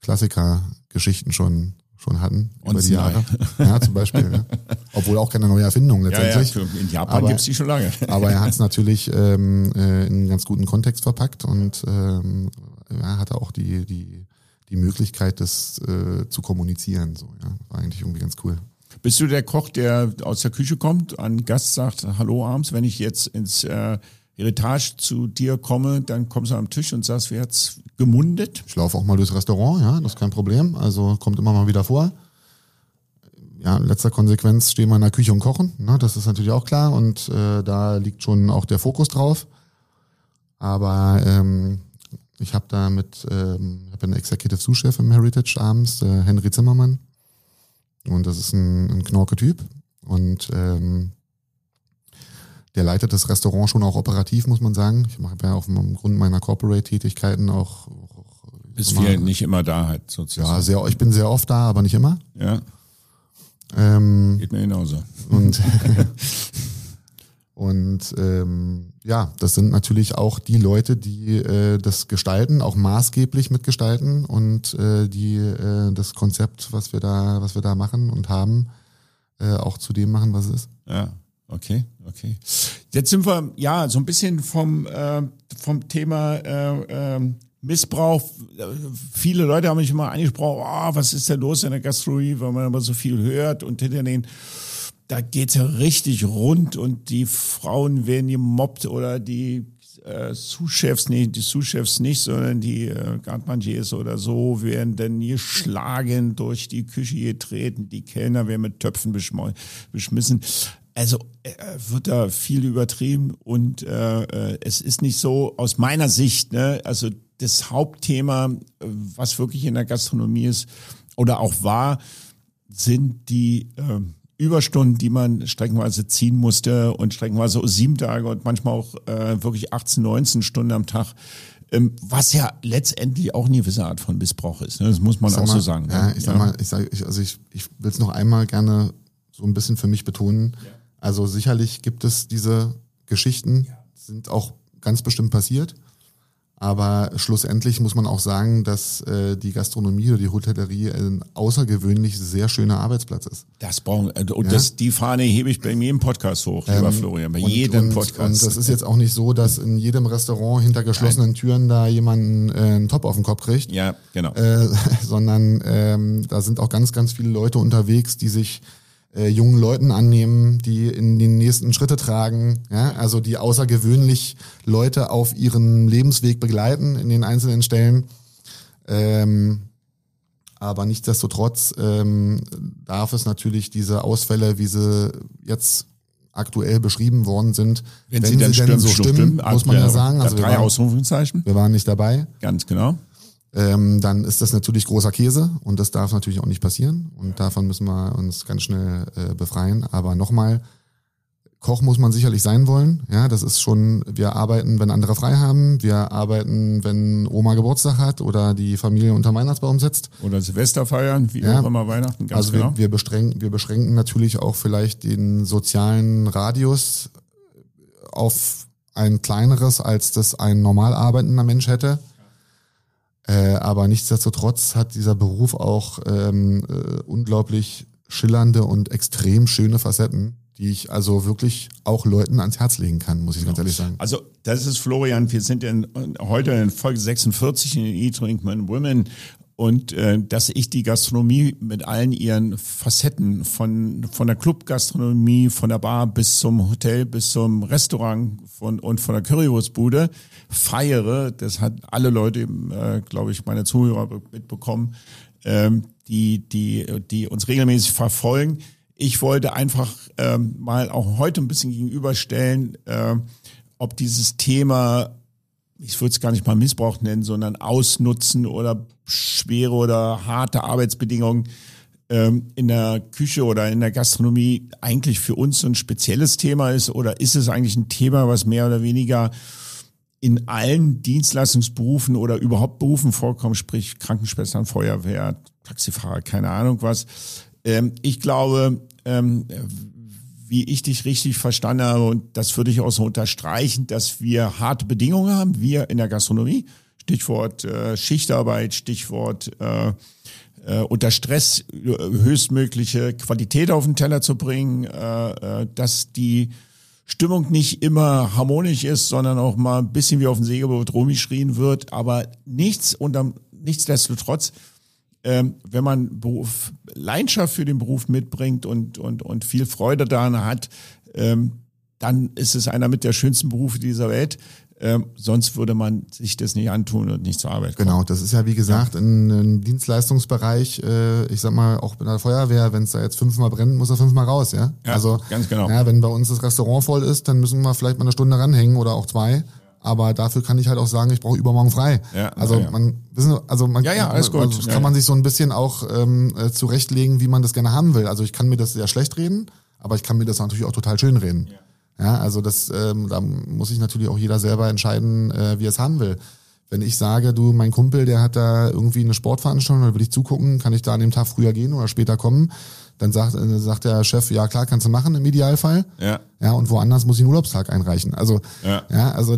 Klassiker-Geschichten schon schon hatten Und über die. Jahre. Ja, zum Beispiel. Ja. Obwohl auch keine neue Erfindung Ja, ja, letztendlich. in Japan Aber- gibt's die schon lange. Aber er hat es natürlich ähm, äh, in einen ganz guten Kontext verpackt und ähm, ja, hatte auch die, die, die Möglichkeit, das äh, zu kommunizieren. So, ja. War eigentlich irgendwie ganz cool. Bist du der Koch, der aus der Küche kommt, an Gast sagt, hallo abends, wenn ich jetzt ins äh, Heritage zu dir komme, dann kommst du am Tisch und sagst, wer hat's gemundet? Ich laufe auch mal durchs Restaurant, ja, das ist kein Problem. Also kommt immer mal wieder vor. Ja, in letzter Konsequenz stehen wir in der Küche und kochen. Ne? Das ist natürlich auch klar und äh, da liegt schon auch der Fokus drauf. Aber ähm, ich habe da mit, ähm, habe einen Executive Sous-Chef im Heritage abends, äh, Henry Zimmermann. Und das ist ein, ein Knorke-Typ. Und ähm, der leitet das Restaurant schon auch operativ, muss man sagen. Ich mache ja aufgrund meiner Corporate-Tätigkeiten auch, auch Bist viel nicht immer da halt ja, sozusagen. sehr, ich bin sehr oft da, aber nicht immer. Ja. Ähm, Geht mir genauso. und und ähm, ja, das sind natürlich auch die Leute, die äh, das gestalten, auch maßgeblich mitgestalten und äh, die äh, das Konzept, was wir da, was wir da machen und haben, äh, auch zu dem machen, was es ist. Ja, okay, okay. Jetzt sind wir ja so ein bisschen vom äh, vom Thema äh, äh, Missbrauch. Viele Leute haben mich immer angesprochen, oh, was ist denn los in der Gastronomie, weil man aber so viel hört und hinter den da geht's ja richtig rund und die Frauen werden gemobbt oder die äh, Sous-Chefs nicht, die Sous-Chefs nicht, sondern die äh, Gartmangiers oder so werden dann geschlagen, durch die Küche getreten, die Kellner werden mit Töpfen beschmissen. Also äh, wird da viel übertrieben und äh, äh, es ist nicht so aus meiner Sicht, ne, also das Hauptthema, äh, was wirklich in der Gastronomie ist oder auch war, sind die äh, Überstunden, die man streckenweise ziehen musste und streckenweise sieben Tage und manchmal auch äh, wirklich 18, 19 Stunden am Tag. Ähm, was ja letztendlich auch eine gewisse Art von Missbrauch ist. Ne? Das muss man auch mal, so sagen. Ja, ne? ich sag mal, ich sag, ich, also ich, ich will es noch einmal gerne so ein bisschen für mich betonen. Ja. Also sicherlich gibt es diese Geschichten, sind auch ganz bestimmt passiert. Aber schlussendlich muss man auch sagen, dass äh, die Gastronomie oder die Hotellerie ein außergewöhnlich sehr schöner Arbeitsplatz ist. Das brauchen äh, und ja? das, die Fahne hebe ich bei jedem Podcast hoch, lieber ähm, Florian, bei und, jedem und, Podcast. Und das ist jetzt auch nicht so, dass in jedem Restaurant hinter geschlossenen Nein. Türen da jemand äh, einen Top auf den Kopf kriegt. Ja, genau. Äh, sondern ähm, da sind auch ganz, ganz viele Leute unterwegs, die sich äh, jungen Leuten annehmen, die in die nächsten Schritte tragen, ja, also die außergewöhnlich Leute auf ihren Lebensweg begleiten in den einzelnen Stellen. Ähm, aber nichtsdestotrotz ähm, darf es natürlich diese Ausfälle, wie sie jetzt aktuell beschrieben worden sind, wenn, wenn sie, denn, sie denn so stimmen, stimmen, muss man ja sagen. Also drei Ausrufungszeichen. Wir waren nicht dabei. Ganz genau ähm, dann ist das natürlich großer Käse und das darf natürlich auch nicht passieren und davon müssen wir uns ganz schnell äh, befreien. Aber nochmal, Koch muss man sicherlich sein wollen. Ja, das ist schon, wir arbeiten, wenn andere frei haben. Wir arbeiten, wenn Oma Geburtstag hat oder die Familie unter Weihnachtsbaum sitzt. Oder Silvester feiern, wie ja. auch immer Weihnachten, ganz also genau. Wir, wir, beschränken, wir beschränken natürlich auch vielleicht den sozialen Radius auf ein kleineres, als das ein normal arbeitender Mensch hätte. Äh, aber nichtsdestotrotz hat dieser Beruf auch ähm, äh, unglaublich schillernde und extrem schöne Facetten, die ich also wirklich auch Leuten ans Herz legen kann, muss ich genau. ganz ehrlich sagen. Also das ist Florian, wir sind in, heute in Folge 46 in Men, Women und äh, dass ich die Gastronomie mit allen ihren Facetten von von der Clubgastronomie, von der Bar bis zum Hotel, bis zum Restaurant von, und von der Currywurstbude feiere. Das hat alle Leute, äh, glaube ich, meine Zuhörer mitbekommen, ähm, die die die uns regelmäßig verfolgen. Ich wollte einfach ähm, mal auch heute ein bisschen gegenüberstellen, äh, ob dieses Thema ich würde es gar nicht mal Missbrauch nennen, sondern Ausnutzen oder schwere oder harte Arbeitsbedingungen ähm, in der Küche oder in der Gastronomie eigentlich für uns ein spezielles Thema ist oder ist es eigentlich ein Thema, was mehr oder weniger in allen Dienstleistungsberufen oder überhaupt Berufen vorkommt, sprich Krankenschwestern, Feuerwehr, Taxifahrer, keine Ahnung was. Ähm, ich glaube, ähm, wie ich dich richtig verstanden habe, und das würde ich auch so unterstreichen, dass wir harte Bedingungen haben, wir in der Gastronomie. Stichwort äh, Schichtarbeit, Stichwort äh, äh, unter Stress äh, höchstmögliche Qualität auf den Teller zu bringen, äh, äh, dass die Stimmung nicht immer harmonisch ist, sondern auch mal ein bisschen wie auf dem Segelboot rumgeschrien wird, aber nichts unterm, nichtsdestotrotz ähm, wenn man Beruf, Leidenschaft für den Beruf mitbringt und, und, und viel Freude daran hat, ähm, dann ist es einer mit der schönsten Berufe dieser Welt. Ähm, sonst würde man sich das nicht antun und nicht zur Arbeit kommen. Genau, das ist ja wie gesagt ja. ein Dienstleistungsbereich, äh, ich sag mal auch bei der Feuerwehr, wenn es da jetzt fünfmal brennt, muss er fünfmal raus, ja? ja also ganz genau. Ja, wenn bei uns das Restaurant voll ist, dann müssen wir vielleicht mal eine Stunde ranhängen oder auch zwei aber dafür kann ich halt auch sagen, ich brauche übermorgen frei. Ja, also ja. man wissen, also man, ja, ja, alles gut. Also kann man sich so ein bisschen auch ähm, äh, zurechtlegen, wie man das gerne haben will. Also ich kann mir das sehr schlecht reden, aber ich kann mir das natürlich auch total schön reden. Ja, also das, ähm, da muss sich natürlich auch jeder selber entscheiden, äh, wie er es haben will. wenn ich sage, du, mein Kumpel, der hat da irgendwie eine Sportveranstaltung, da will ich zugucken, kann ich da an dem Tag früher gehen oder später kommen? Dann sagt, äh, sagt der Chef, ja klar, kannst du machen im Idealfall. Ja. Ja, und woanders muss ich einen Urlaubstag einreichen. Also, Ja. ja, also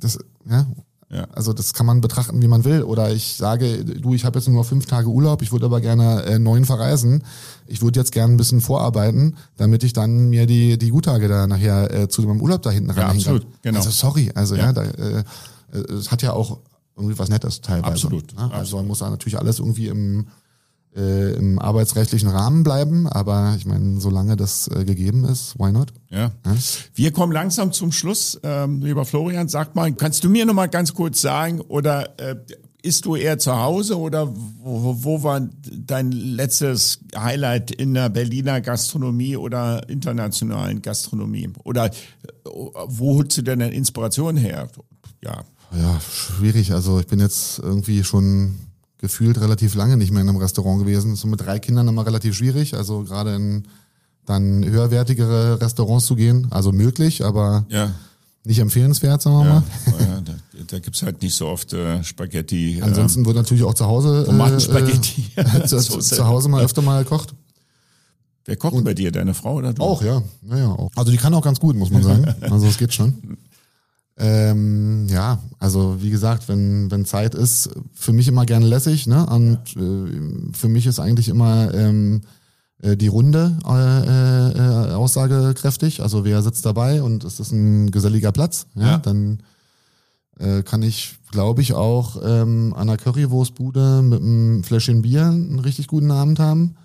das, ja, Ja. also das kann man betrachten, wie man will. Oder ich sage, du, ich habe jetzt nur fünf Tage Urlaub, ich würde aber gerne äh, neun verreisen. Ich würde jetzt gerne ein bisschen vorarbeiten, damit ich dann mir die, die Guttage da nachher äh, zu meinem Urlaub da hinten Ja, ranhängen kann. absolut, genau. Also sorry, also ja, Ja. da, äh, es hat ja auch irgendwie was Nettes teilweise. Absolut, Ne? Also muss da natürlich alles irgendwie im, äh, im arbeitsrechtlichen Rahmen bleiben, aber ich meine, solange das äh, gegeben ist, why not? Ja. Ja. Wir kommen langsam zum Schluss. Ähm, lieber Florian, sag mal, kannst du mir noch mal ganz kurz sagen, oder äh, ist du eher zu Hause oder wo, wo war dein letztes Highlight in der Berliner Gastronomie oder internationalen Gastronomie? Oder äh, wo holst du denn deine Inspiration her? Ja, Ja, schwierig. Also ich bin jetzt irgendwie schon gefühlt relativ lange nicht mehr in einem Restaurant gewesen. So mit drei Kindern immer relativ schwierig. Also gerade in dann höherwertigere Restaurants zu gehen. Also möglich, aber ja. nicht empfehlenswert, sagen wir Ja, mal. ja da, da gibt's halt nicht so oft äh, Spaghetti. Ansonsten wird natürlich auch zu Hause Tomatenspaghetti. äh, zu, So zu Hause mal öfter mal gekocht. Wer kocht bei dir, deine Frau oder du? Auch, ja. Naja, auch. Also die kann auch ganz gut, muss man sagen. Also es geht schon. Ähm, ja, also wie gesagt, wenn, wenn Zeit ist, für mich immer gerne lässig, ne? Und äh, für mich ist eigentlich immer ähm, äh, die Runde äh, äh, aussagekräftig. Also wer sitzt dabei und ist das ein geselliger Platz, ja, Ja. dann äh, kann ich, glaube ich, auch ähm, an einer Currywurstbude mit einem Fläschchen Bier einen richtig guten Abend haben.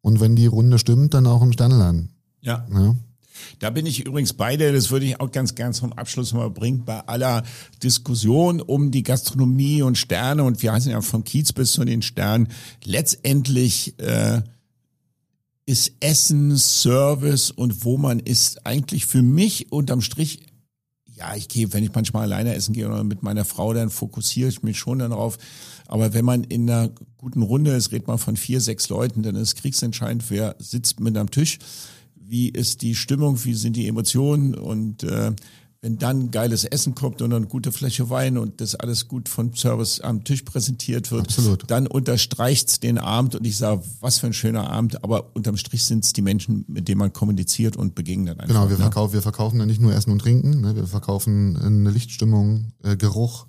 Und wenn die Runde stimmt, dann auch im Sterneladen. Ja. Ja. Da bin ich übrigens bei dir, das würde ich auch ganz gern zum Abschluss mal bringen, bei aller Diskussion um die Gastronomie und Sterne und wir heißen ja vom Kiez bis zu den Sternen. Letztendlich äh, ist Essen, Service und wo man ist eigentlich für mich unterm Strich ja, ich gehe, wenn ich manchmal alleine essen gehe oder mit meiner Frau, dann fokussiere ich mich schon darauf. Aber wenn man in einer guten Runde ist, redet man von vier, sechs Leuten, dann ist kriegsentscheidend, wer sitzt mit am Tisch, wie ist die Stimmung, wie sind die Emotionen und äh, wenn dann geiles Essen kommt und eine gute Fläche Wein und das alles gut vom Service am Tisch präsentiert wird, Absolut. dann unterstreicht's den Abend und ich sage, was für ein schöner Abend, aber unterm Strich sind's die Menschen, mit denen man kommuniziert und begegnet einfach. Genau, wir, ne? verkaufen, wir verkaufen ja nicht nur Essen und Trinken, ne? wir verkaufen eine Lichtstimmung, äh, Geruch,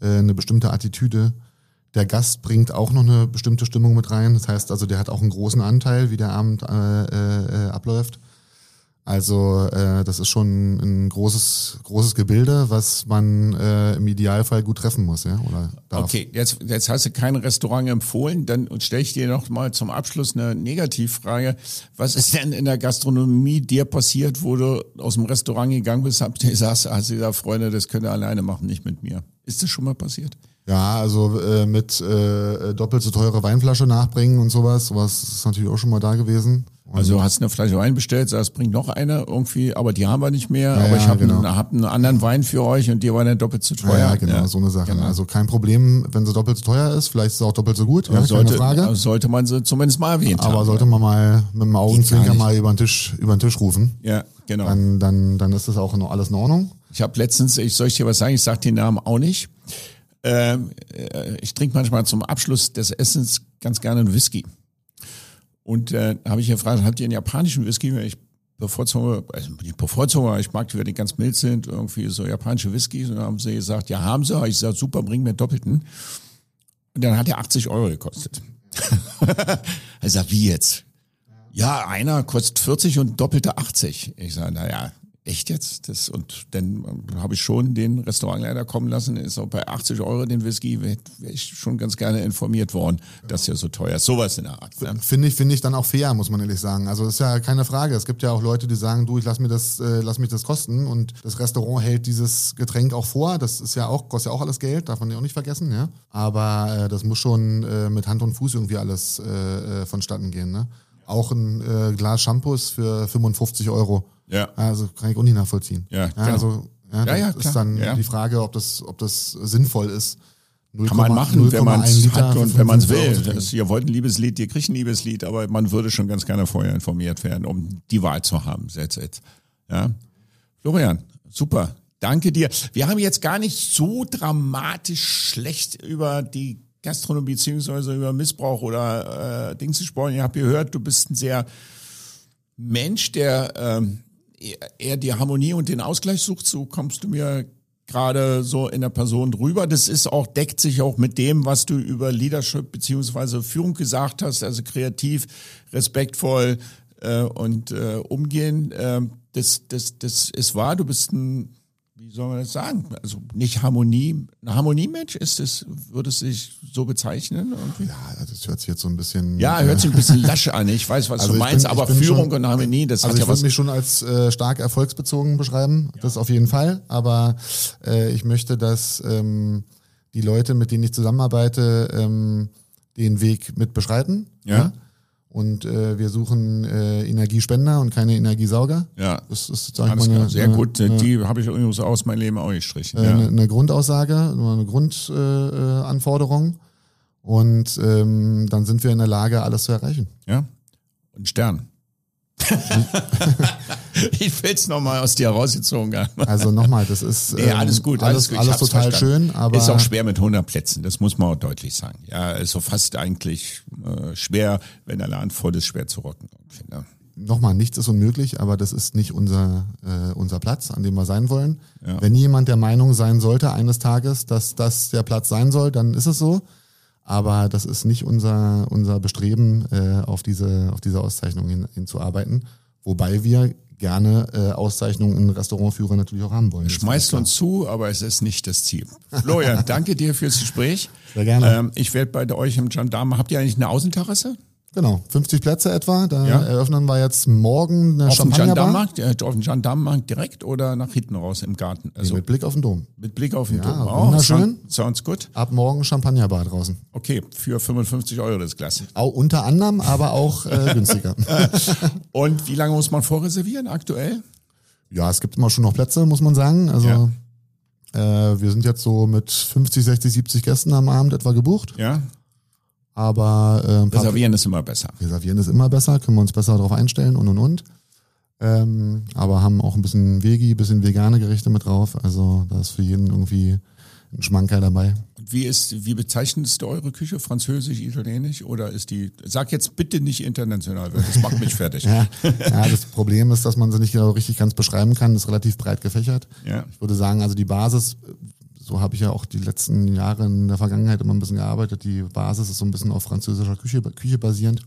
äh, eine bestimmte Attitüde. Der Gast bringt auch noch eine bestimmte Stimmung mit rein. Das heißt also, der hat auch einen großen Anteil, wie der Abend äh, äh, äh, abläuft. Also äh, das ist schon ein großes, großes Gebilde, was man äh, im Idealfall gut treffen muss, ja, oder darf. Okay, jetzt, jetzt hast du kein Restaurant empfohlen, dann stelle ich dir noch mal zum Abschluss eine Negativfrage. Was ist denn in der Gastronomie dir passiert, wo du aus dem Restaurant gegangen bist, habt ihr gesagt, hast du gesagt, Freunde, das könnt ihr alleine machen, nicht mit mir. Ist das schon mal passiert? Ja, also äh, mit äh, doppelt so teure Weinflasche nachbringen und sowas, sowas ist natürlich auch schon mal da gewesen. Und Also hast eine Flasche Wein bestellt, sagst, bringt noch eine irgendwie, aber die haben wir nicht mehr, Ja, aber ich ja, habe genau. einen, hab einen anderen Wein für euch und die war dann doppelt so teuer. Ja, genau, so eine Sache. genau. Also kein Problem, wenn sie doppelt so teuer ist, vielleicht ist sie auch doppelt so gut, ja, sollte, keine Frage. sollte man sie zumindest mal erwähnt haben. Aber sollte man mal mit dem Augenzwinker mal über den Tisch, über den Tisch rufen, Ja, genau. dann, dann, dann ist das auch noch alles in Ordnung. Ich habe letztens, ich soll ich dir was sagen, ich sage den Namen auch nicht. Ähm, äh, ich trinke manchmal zum Abschluss des Essens ganz gerne einen Whisky. Und äh, habe ich gefragt, habt ihr einen japanischen Whisky? Ich bevorzuge, also nicht bevorzuge, aber ich mag die, wenn die ganz mild sind, irgendwie so japanische Whiskys. Und dann haben sie gesagt, ja, haben sie. Ich sage, super, bring mir einen doppelten. Und dann hat er 80 Euro gekostet. er sagt, wie jetzt? Ja, einer kostet 40 und doppelte 80. Ich sage, naja, echt jetzt? Das, und dann ähm, habe ich schon den Restaurantleiter kommen lassen, ist auch bei 80 Euro den Whisky, wäre wär ich schon ganz gerne informiert worden, dass der so teuer ist. Sowas in der Art. Ne? Finde ich, finde ich dann auch fair, muss man ehrlich sagen. Also das ist ja keine Frage. Es gibt ja auch Leute, die sagen, du, ich lass mir das, äh, lass mich das kosten und das Restaurant hält dieses Getränk auch vor. Das ist ja auch, kostet ja auch alles Geld, darf man ja auch nicht vergessen, ja. Aber äh, das muss schon äh, mit Hand und Fuß irgendwie alles äh, äh, vonstatten gehen, ne? Auch ein äh, Glas Shampoos für 55 Euro. Ja. Also kann ich auch nicht nachvollziehen. Ja, klar. also ja, Ja, ja, ist dann Ja. die Frage, ob das, ob das sinnvoll ist. Kann man machen, wenn man 0,1 es hat und wenn man es 55 Euro will. Das, ihr wollt ein Liebeslied, ihr kriegt ein Liebeslied, aber man würde schon ganz gerne vorher informiert werden, um die Wahl zu haben. That's it. Ja. Florian, super. Danke dir. Wir haben jetzt gar nicht so dramatisch schlecht über die Gastronomie beziehungsweise über Missbrauch oder äh, Dings gesprochen. Ihr habt gehört, du bist ein sehr Mensch, der ähm, eher die Harmonie und den Ausgleich sucht. So kommst du mir gerade so in der Person drüber. Das ist auch, deckt sich auch mit dem, was du über Leadership beziehungsweise Führung gesagt hast, also kreativ, respektvoll äh, und äh, umgehen. Äh, das, das, das ist wahr. Du bist ein wie soll man das sagen? Also nicht Harmonie, ein Harmoniemensch ist es, würde es sich so bezeichnen? Irgendwie? Ja, das hört sich jetzt so ein bisschen. Ja, hört sich ein bisschen lasch an. Ich weiß, was also du meinst, bin, aber Führung schon, und Harmonie, das also hat ja was. Ich würde mich schon als äh, stark erfolgsbezogen beschreiben, ja. das auf jeden Fall. Aber äh, ich möchte, dass ähm, die Leute, mit denen ich zusammenarbeite, ähm, den Weg mit beschreiten. ja? ja? Und äh, wir suchen äh, Energiespender und keine Energiesauger. Ja. Das ist, sag ich mal, eine, sehr eine, gut. Eine, die habe ich übrigens aus meinem Leben auch gestrichen. Äh, ja. eine, eine Grundaussage, nur eine Grundanforderung. Äh, und ähm, dann sind wir in der Lage, alles zu erreichen. Ja. Und Stern. ich will es nochmal aus dir rausgezogen haben. Also nochmal, das ist nee, alles gut, alles, alles, alles total verstanden. schön, aber ist auch schwer mit 100 Plätzen, das muss man auch deutlich sagen. Ja, ist so fast eigentlich äh, schwer, wenn der Laden voll ist, schwer zu rocken. Finde. Nochmal, nichts ist unmöglich, aber das ist nicht unser äh, unser Platz, an dem wir sein wollen. Ja. Wenn jemand der Meinung sein sollte eines Tages, dass das der Platz sein soll, dann ist es so. Aber das ist nicht unser, unser Bestreben, äh, auf, diese, auf diese Auszeichnung hin, hinzuarbeiten. Wobei wir gerne äh, Auszeichnungen in Restaurantführer natürlich auch haben wollen. Schmeißt uns zu, aber es ist nicht das Ziel. Florian, danke dir fürs Gespräch. Sehr gerne. Ähm, ich werde bei euch im Gendarme, habt ihr eigentlich eine Außenterrasse? Genau, 50 Plätze etwa. Da ja. eröffnen wir jetzt morgen eine auf Champagnerbar. Dem äh, auf dem Gendarmenmarkt direkt oder nach hinten raus im Garten? Also nee, mit Blick auf den Dom. Mit Blick auf den ja, Dom. Oh, wunderschön. Sounds good. Ab morgen Champagnerbar draußen. Okay, für 55 Euro das Glas. Auch unter anderem, aber auch äh, günstiger. Und wie lange muss man vorreservieren aktuell? Ja, es gibt immer schon noch Plätze, muss man sagen. Also ja. äh, wir sind jetzt so mit 50, 60, 70 Gästen am Abend etwa gebucht. Ja. Aber äh, reservieren ist immer besser. Reservieren ist immer besser, können wir uns besser darauf einstellen und und und. Ähm, aber haben auch ein bisschen Vegi, bisschen vegane Gerichte mit drauf. Also da ist für jeden irgendwie ein Schmankerl dabei. Und wie ist, wie bezeichnest du eure Küche? Französisch, Italienisch oder ist die, sag jetzt bitte nicht international, das macht mich fertig. ja, ja, das Problem ist, dass man sie nicht richtig ganz beschreiben kann, das ist relativ breit gefächert. Ja. Ich würde sagen, also die Basis so habe ich ja auch die letzten Jahre in der Vergangenheit immer ein bisschen gearbeitet. Die Basis ist so ein bisschen auf französischer Küche, Küche basierend.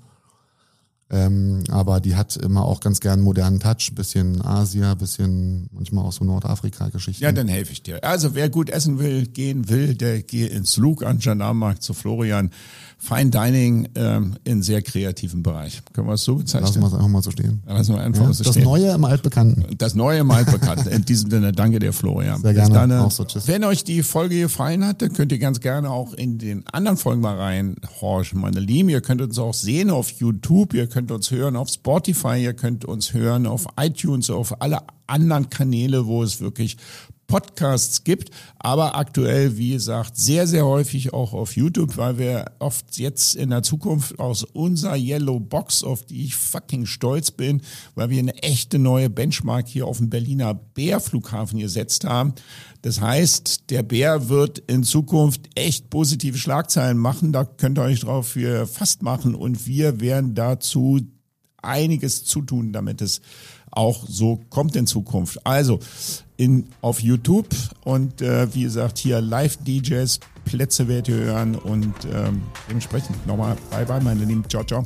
Ähm, aber die hat immer auch ganz gern modernen Touch, bisschen Asia, bisschen manchmal auch so Nordafrika-Geschichten. Ja, dann helfe ich dir. Also wer gut essen will, gehen will, der geht ins Lug an Janarmarkt zu Florian. Fine Dining ähm, in sehr kreativen Bereich. Können wir es so bezeichnen? Lassen wir es einfach mal so stehen. lassen wir einfach ja, so das stehen. Neue im Altbekannten. Das Neue im Altbekannten. In diesem Sinne, danke dir, Florian. Sehr gerne. Dann, auch so, tschüss. Wenn euch die Folge gefallen hat, dann könnt ihr ganz gerne auch in den anderen Folgen mal reinhorchen, meine Lieben. Ihr könnt uns auch sehen auf YouTube, ihr könnt uns hören auf Spotify, ihr könnt uns hören auf iTunes, auf alle anderen Kanäle, wo es wirklich Podcasts gibt, aber aktuell, wie gesagt, sehr, sehr häufig auch auf YouTube, weil wir oft jetzt in der Zukunft aus unserer Yellow Box, auf die ich fucking stolz bin, weil wir eine echte neue Benchmark hier auf dem Berliner Bärflughafen gesetzt haben. Das heißt, der Bär wird in Zukunft echt positive Schlagzeilen machen, da könnt ihr euch drauf für fast machen und wir werden dazu einiges zutun, damit es auch so kommt in Zukunft. Also in, auf YouTube. Und äh, wie gesagt hier Live-DJs, Plätze werdet ihr hören. Und ähm, dementsprechend nochmal bye bye meine Lieben, ciao ciao.